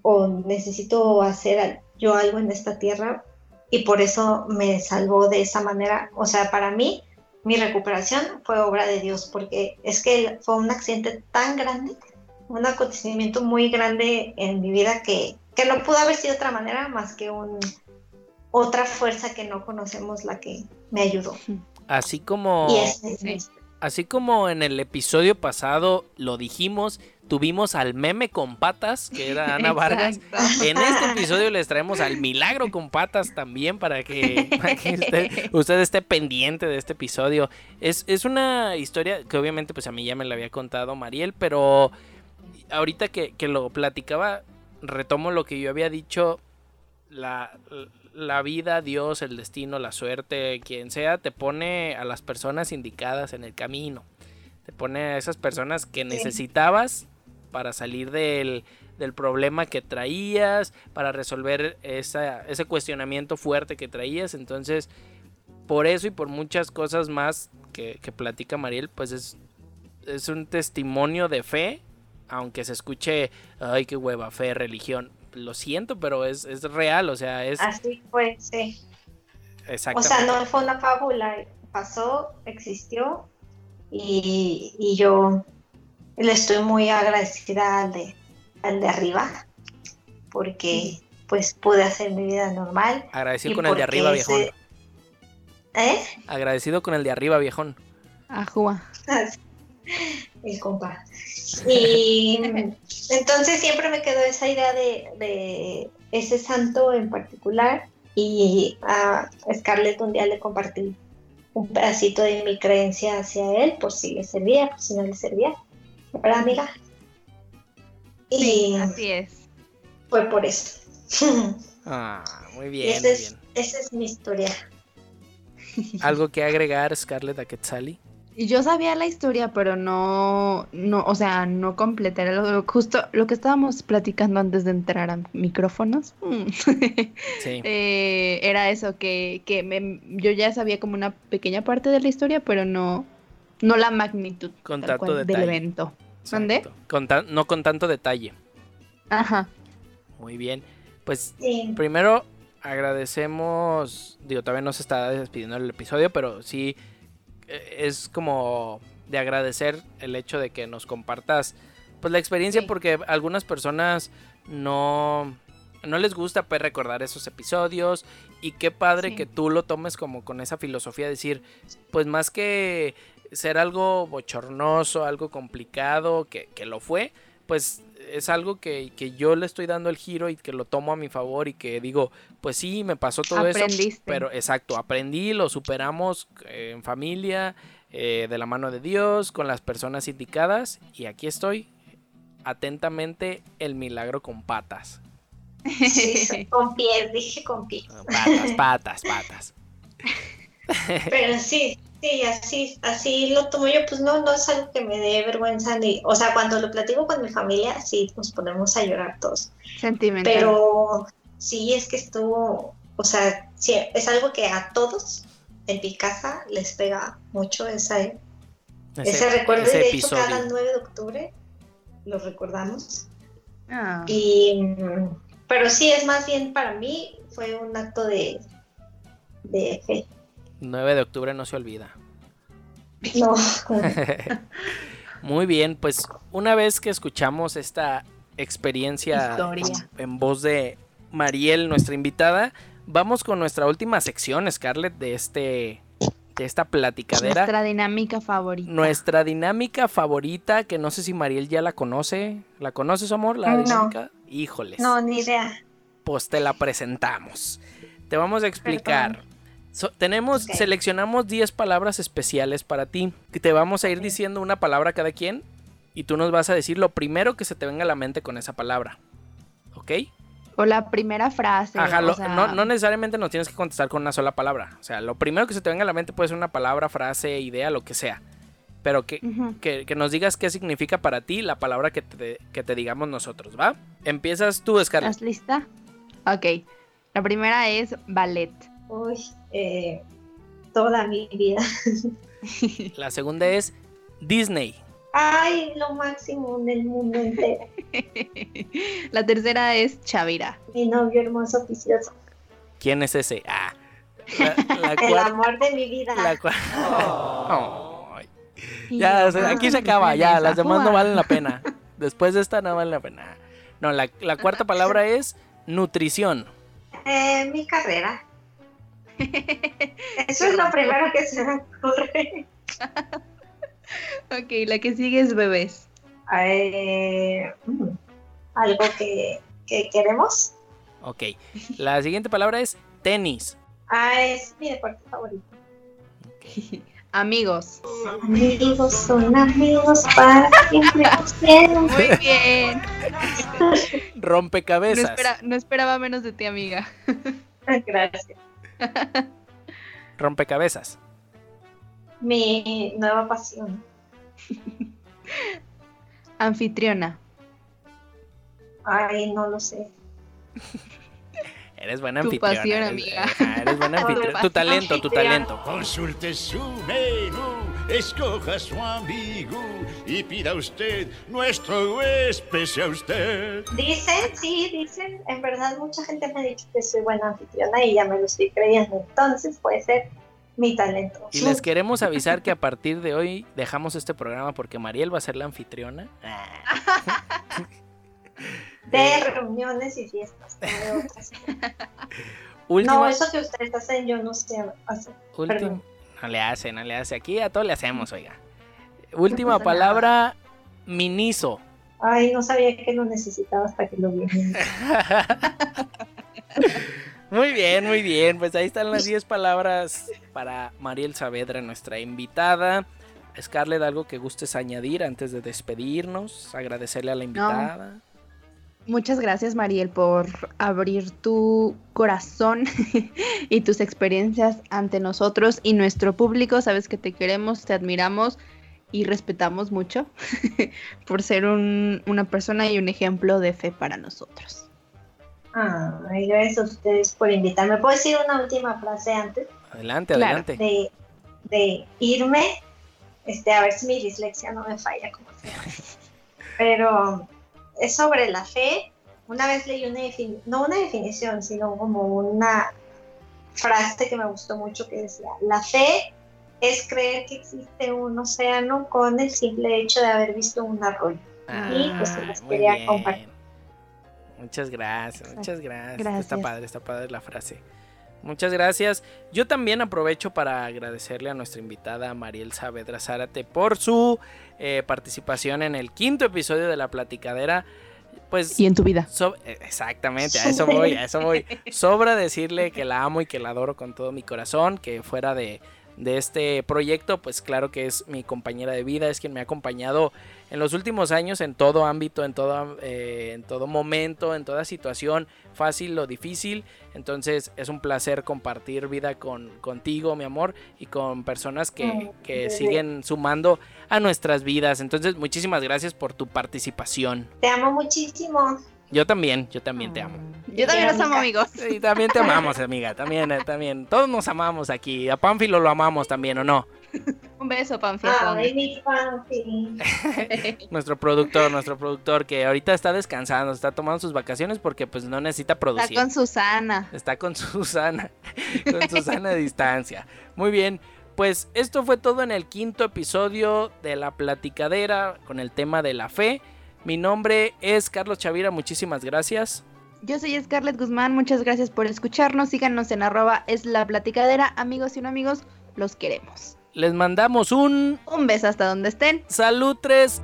o necesito hacer yo algo en esta tierra y por eso me salvó de esa manera. O sea, para mí, mi recuperación fue obra de Dios, porque es que fue un accidente tan grande, un acontecimiento muy grande en mi vida que, que no pudo haber sido de otra manera más que un, otra fuerza que no conocemos la que me ayudó. Así como... Así como en el episodio pasado lo dijimos, tuvimos al meme con patas, que era Ana Vargas. En este episodio les traemos al milagro con patas también para que, usted, esté pendiente de este episodio. Es, una historia que obviamente pues a mí ya me la había contado Mariel, pero ahorita que, que lo platicaba, retomo lo que yo había dicho. La, la vida, Dios, el destino, la suerte, quien sea, te pone a las personas indicadas en el camino. Te pone a esas personas que necesitabas para salir del, problema que traías, para resolver ese cuestionamiento fuerte que traías. Entonces, por eso y por muchas cosas más que, que platica Mariel, pues es, es un testimonio de fe, aunque se escuche, ay, qué hueva, fe, religión lo siento, pero es, es real, o sea, es... Así fue, sí. O sea, no fue una fábula, pasó, existió y, y yo le estoy muy agradecida al de, al de arriba, porque pues pude hacer mi vida normal. Agradecido con el de arriba, ese- viejón. ¿Eh? Agradecido con el de arriba, viejón. Ajúa. El compa. Y entonces siempre me quedó esa idea de, de ese santo en particular. Y a Scarlett un día le compartí un pedacito de mi creencia hacia él, por si le servía, por si no le servía. ¿Verdad, amiga? Sí, Y así es. fue por eso. Ah, muy Y bien, esa muy es, bien. esa es mi historia. ¿Algo que agregar, Scarlett, a Quetzali? Y Yo sabía la historia, pero no, no, o sea, no completé lo- justo lo que estábamos platicando antes de entrar a micrófonos. Mm. Sí. Eh, era eso, que, que me- yo ya sabía como una pequeña parte de la historia, pero no, no la magnitud Con tanto cual del evento. Exacto. Con tan- no con tanto detalle. Ajá. Muy bien. Pues Sí. primero agradecemos, digo, todavía no se está despidiendo el episodio, pero sí es como de agradecer el hecho de que nos compartas pues la experiencia Sí. porque algunas personas no no les gusta pues recordar esos episodios y qué padre Sí. que tú lo tomes como con esa filosofía de decir pues más que ser algo bochornoso, algo complicado, que, que lo fue, pues es algo que, que yo le estoy dando el giro y que lo tomo a mi favor y que digo, pues sí, me pasó todo eso, Aprendiste. pero exacto, aprendí, lo superamos eh, en familia, eh, de la mano de Dios, con las personas indicadas y aquí estoy, atentamente, el milagro con patas. Sí, con pies, dije con pies. Patas, patas, patas. Pero sí, sí, así, así lo tomo yo, pues no, no es algo que me dé vergüenza ni, o sea, cuando lo platico con mi familia, sí, nos ponemos a llorar todos. Sentimental. Pero sí es que estuvo, o sea, sí, es algo que a todos en mi casa les pega mucho esa, ese, recuerdo. ese y de episodio. hecho, cada 9 de octubre lo recordamos. Ah, Y, pero sí, es más bien para mí, fue un acto de, de fe. 9 de octubre no se olvida. No, Muy bien, pues una vez que escuchamos esta experiencia Historia. en voz de Mariel, nuestra invitada, vamos con nuestra última sección, Scarlett, de este de esta platicadera. nuestra dinámica favorita. Nuestra dinámica favorita, que no sé si Mariel ya la conoce. ¿La conoces, amor? La No. dinámica. Híjoles. no, ni idea. Pues te la presentamos. Te vamos a explicar. So- tenemos, seleccionamos 10 palabras especiales para ti. Que te vamos a ir diciendo una palabra cada quien. Y tú nos vas a decir lo primero que se te venga a la mente con esa palabra. ¿Ok? O la primera frase. Ajá, o lo- sea, no, no necesariamente nos tienes que contestar con una sola palabra. O sea, lo primero que se te venga a la mente puede ser una palabra, frase, idea, lo que sea. Pero que, que nos digas qué significa para ti la palabra que te, que te digamos nosotros, ¿va? Empiezas tú, Scarlett. ¿Estás lista? Ok. La primera es ballet. Uy, eh, toda mi vida. La segunda es Disney. Ay, lo máximo del mundo entero. La tercera es Chavira. Mi novio hermoso, oficioso. ¿Quién es ese? Ah. La, la El amor de mi vida. La Ya, aquí se acaba, ya, las demás no valen la pena. Después de esta no valen la pena. No, la, la cuarta palabra es nutrición. Eh, mi carrera. Eso es lo primero que se me ocurre. Ok, la que sigue es bebés. Eh, algo que, que queremos. Ok. La siguiente palabra es tenis. Ah, es mi deporte favorito. Amigos. Amigos son amigos para siempre. Muy bien. No, Rompecabezas. espera- no esperaba menos de ti, amiga. Gracias. Rompecabezas. Mi nueva pasión. Anfitriona. Ay, no lo sé. Eres buena Tu anfitriona. pasión, eres, amiga. eres buena Tu anfitriona. Tu talento, tu talento. Consulte su menú, escoja su amigo y pida usted, nuestro huésped sea usted. Dicen, sí, dicen. En verdad, mucha gente me ha dicho que soy buena anfitriona y ya me lo estoy creyendo. Entonces, puede ser mi talento. Y les queremos avisar que a partir de hoy dejamos este programa porque Mariel va a ser la anfitriona. de reuniones y fiestas. Última, no, eso que ustedes hacen yo no sé hacer. última- no le hace, no le hace. Aquí a todo le hacemos, oiga. Última palabra, Miniso. Ay, no sabía que lo necesitaba hasta que lo vi. Muy bien, muy bien. Pues ahí están las 10 palabras para Mariel Saavedra, nuestra invitada. Scarlett, algo que gustes añadir antes de despedirnos, agradecerle a la invitada. Muchas gracias, Mariel, por abrir tu corazón y tus experiencias ante nosotros y nuestro público. Sabes que te queremos, te admiramos y respetamos mucho por ser un- una persona y un ejemplo de fe para nosotros. Ay, gracias a ustedes por invitarme. ¿Puedo decir una última frase antes Adelante, Claro. adelante. de, de irme? Este, a ver si mi dislexia no me falla como sea. Pero es sobre la fe. Una vez leí una definición, no una definición, sino como una frase que me gustó mucho que decía, la fe es creer que existe un océano con el simple hecho de haber visto un arroyo. Y, pues, se las Ah, muy quería bien. compartir. Muchas gracias, muchas gracias. Está Gracias. padre, está padre la frase. Muchas gracias. Yo también aprovecho para agradecerle a nuestra invitada Mariel Saavedra Zárate por su eh, participación en el quinto episodio de La Platicadera. Pues Y en tu vida. So- eh, exactamente, a eso voy, a eso voy. Sobra decirle que la amo y que la adoro con todo mi corazón, que fuera de, de este proyecto, pues claro que es mi compañera de vida, es quien me ha acompañado en los últimos años en todo ámbito, en todo, eh, en todo momento, en toda situación, fácil o difícil. Entonces es un placer compartir vida con, contigo, mi amor, y con personas que, que siguen sumando a nuestras vidas. Entonces muchísimas gracias por tu participación. Te amo muchísimo. Yo también, yo también te amo. Yo también los amo, amigos. Y también te amamos, amiga. También, eh, también. Todos nos amamos aquí. A Pánfilo lo amamos también, ¿o no? Un beso, Panfia. Ay, mi sí. Nuestro productor, nuestro productor que ahorita está descansando, está tomando sus vacaciones porque pues no necesita Está producir. con Susana. Está con Susana, con Susana a distancia. Muy bien, pues esto fue todo en el quinto episodio de La Platicadera con el tema de la fe. Mi nombre es Carlos Chavira, muchísimas gracias. Yo soy Scarlett Guzmán, muchas gracias por escucharnos. Síganos en arroba es la platicadera. Amigos y no amigos, los queremos. Les mandamos un Un beso hasta donde estén. salud 3.